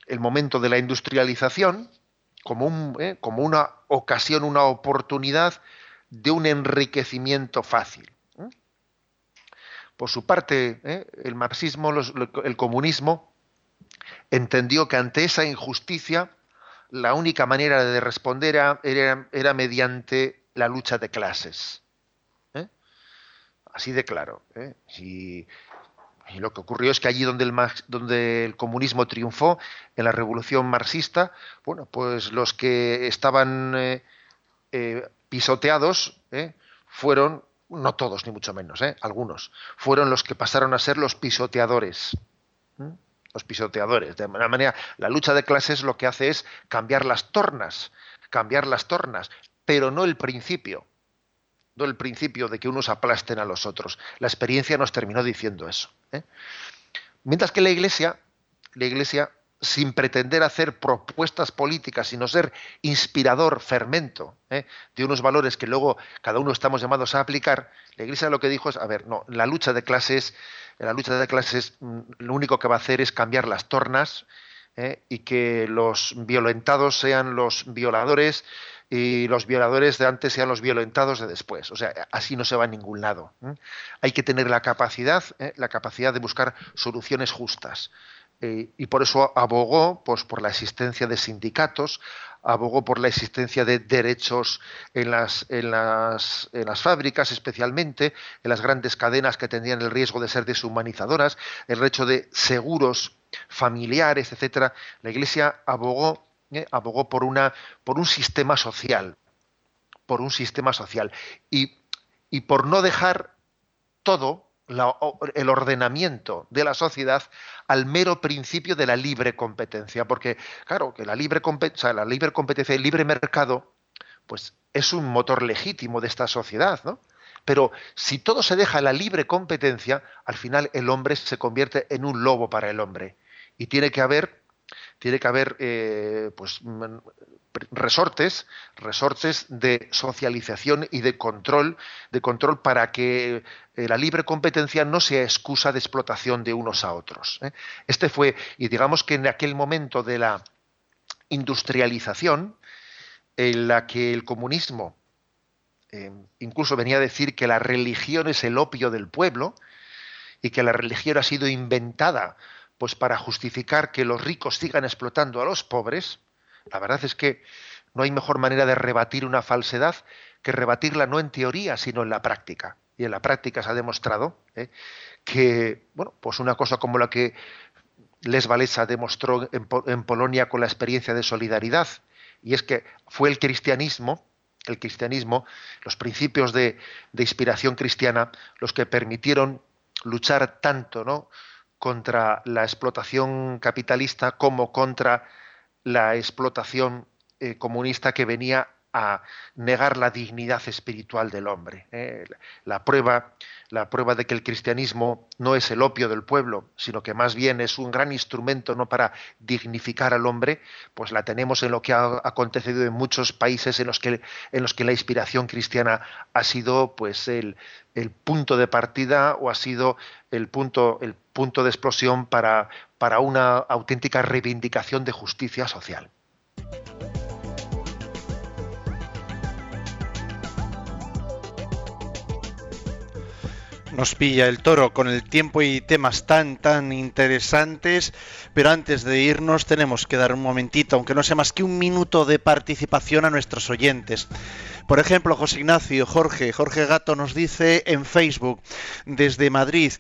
Speaker 3: el momento de la industrialización como, un, como una ocasión, una oportunidad de un enriquecimiento fácil. Por su parte, el marxismo, el comunismo, entendió que ante esa injusticia la única manera de responder era, mediante la lucha de clases. ¿eh? Así de claro. ¿eh? Y, lo que ocurrió es que allí donde el, comunismo triunfó, en la revolución marxista, bueno, pues los que estaban eh, pisoteados fueron, no todos ni mucho menos, algunos, fueron los que pasaron a ser los pisoteadores los pisoteadores. De alguna manera, la lucha de clases lo que hace es cambiar las tornas, cambiar las tornas, pero no el principio. No el principio de que unos aplasten a los otros. La experiencia nos terminó diciendo eso. ¿eh? Mientras que la Iglesia, la Iglesia, sin pretender hacer propuestas políticas, sino ser inspirador, fermento ¿eh? de unos valores que luego cada uno estamos llamados a aplicar, la Iglesia lo que dijo es, a ver, no, la lucha de clases la lucha de clases mm, lo único que va a hacer es cambiar las tornas ¿eh? y que los violentados sean los violadores y los violadores de antes sean los violentados de después. O sea, así no se va a ningún lado. ¿eh? Hay que tener la capacidad, la capacidad de buscar soluciones justas. Y por eso abogó pues, por la existencia de sindicatos, abogó por la existencia de derechos en las, en las, en las fábricas, especialmente en las grandes cadenas que tenían el riesgo de ser deshumanizadoras, el derecho de seguros familiares, etcétera. La Iglesia abogó, eh, abogó por, una, por un sistema social, por un sistema social y, y por no dejar todo el ordenamiento de la sociedad al mero principio de la libre competencia, porque claro, que la libre, competencia, la libre competencia el libre mercado, pues es un motor legítimo de esta sociedad, ¿no? Pero si todo se deja a la libre competencia, al final el hombre se convierte en un lobo para el hombre. Y tiene que haber, tiene que haber eh, pues, resortes, resortes de socialización y de control, de control para que eh, la libre competencia no sea excusa de explotación de unos a otros. ¿eh? Este fue, y digamos que en aquel momento de la industrialización, en la que el comunismo incluso venía a decir que la religión es el opio del pueblo y que la religión ha sido inventada pues para justificar que los ricos sigan explotando a los pobres, la verdad es que no hay mejor manera de rebatir una falsedad que rebatirla no en teoría, sino en la práctica. Y en la práctica se ha demostrado ¿eh? que, bueno, pues una cosa como la que Les Walesa demostró en, Polonia con la experiencia de solidaridad, y es que fue el cristianismo el cristianismo, los principios de, inspiración cristiana, los que permitieron luchar tanto ¿no? Contra la explotación capitalista como contra la explotación eh, comunista que venía a negar la dignidad espiritual del hombre. ¿eh? La, prueba, la prueba de que el cristianismo no es el opio del pueblo, sino que más bien es un gran instrumento no para dignificar al hombre, pues la tenemos en lo que ha acontecido en muchos países en los que, en los que la inspiración cristiana ha sido pues el, el punto de partida o ha sido el punto, el punto de explosión para, para una auténtica reivindicación de justicia social.
Speaker 2: Nos pilla el toro con el tiempo y temas tan, tan interesantes, pero antes de irnos tenemos que dar un momentito, aunque no sea más que un minuto de participación a nuestros oyentes. Por ejemplo, José Ignacio, Jorge, Jorge Gato nos dice en Facebook desde Madrid,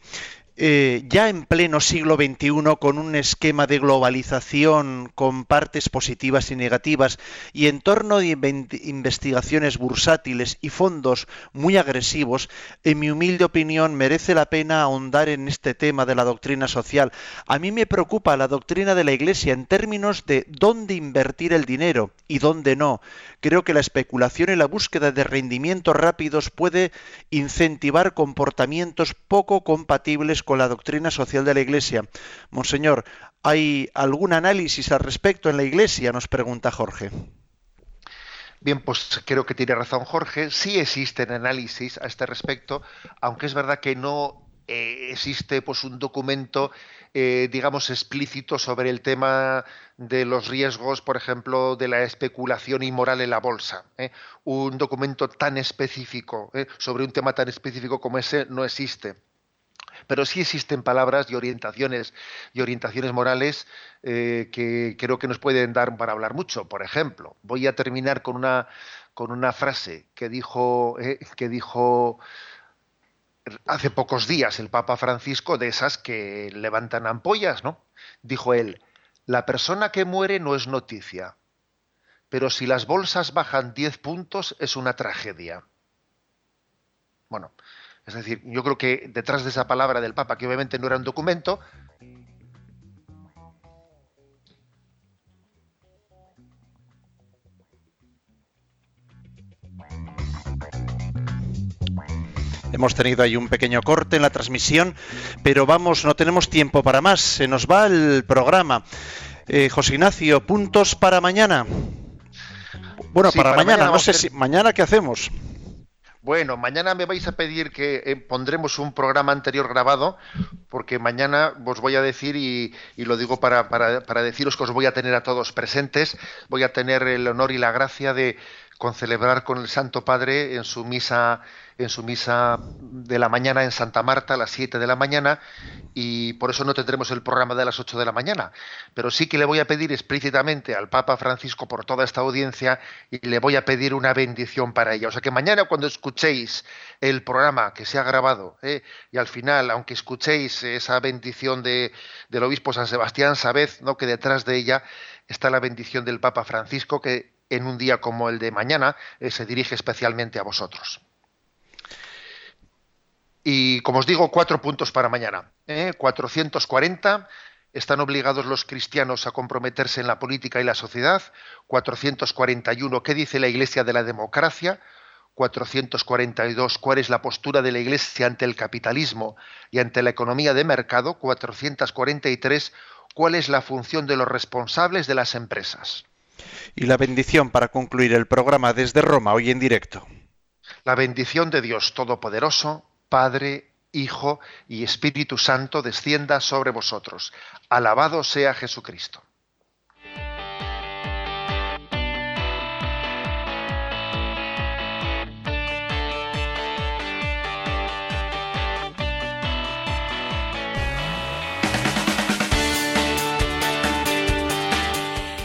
Speaker 2: eh, ya en pleno siglo XXI, con un esquema de globalización con partes positivas y negativas y en torno de investigaciones bursátiles y fondos muy agresivos, en mi humilde opinión merece la pena ahondar en este tema de la doctrina social. A mí me preocupa la doctrina de la Iglesia en términos de dónde invertir el dinero y dónde no. Creo que la especulación y la búsqueda de rendimientos rápidos puede incentivar comportamientos poco compatibles con la doctrina social de la Iglesia. Monseñor, ¿hay algún análisis al respecto en la Iglesia? Nos pregunta Jorge.
Speaker 3: Bien, pues creo que tiene razón Jorge. Sí existen análisis a este respecto, aunque es verdad que no eh, existe pues un documento eh, digamos explícito sobre el tema de los riesgos por ejemplo de la especulación inmoral en la bolsa ¿eh? un documento tan específico sobre un tema tan específico como ese no existe pero sí existen palabras y orientaciones y orientaciones morales eh, que creo que nos pueden dar para hablar mucho. Por ejemplo, voy a terminar con una con una frase que dijo eh, que dijo hace pocos días el Papa Francisco de esas que levantan ampollas, ¿no? Dijo él: la persona que muere no es noticia, pero si las bolsas bajan 10 puntos es una tragedia. Bueno, es decir, yo creo que detrás de esa palabra del Papa, que obviamente no era un documento,
Speaker 2: Hemos tenido ahí un pequeño corte en la transmisión, pero vamos, no tenemos tiempo para más. Se nos va el programa. Eh, José Ignacio, puntos para mañana. Bueno, para, mañana, no sé si mañana qué hacemos.
Speaker 3: Bueno, mañana me vais a pedir que eh, pondremos un programa anterior grabado, porque mañana os voy a decir, y, lo digo para, para, para, deciros que os voy a tener a todos presentes, voy a tener el honor y la gracia de concelebrar con el Santo Padre en su misa en su misa de la mañana en Santa Marta a las 7 de la mañana y por eso no tendremos el programa de las 8 de la mañana. Pero sí que le voy a pedir explícitamente al Papa Francisco por toda esta audiencia y le voy a pedir una bendición para ella. O sea que mañana cuando escuchéis el programa que se ha grabado ¿eh? y al final, aunque escuchéis esa bendición de, del obispo San Sebastián, sabed ¿no? que detrás de ella está la bendición del Papa Francisco que en un día como el de mañana eh, se dirige especialmente a vosotros. Y como os digo, cuatro puntos para mañana. ¿eh? 440 están obligados los cristianos a comprometerse en la política y la sociedad. 441, ¿qué dice la Iglesia de la democracia? 442, ¿cuál es la postura de la Iglesia ante el capitalismo y ante la economía de mercado? 443, ¿cuál es la función de los responsables de las empresas?
Speaker 2: Y la bendición para concluir el programa desde Roma, hoy en directo.
Speaker 3: La bendición de Dios Todopoderoso, Padre, Hijo y Espíritu Santo descienda sobre vosotros. Alabado sea Jesucristo.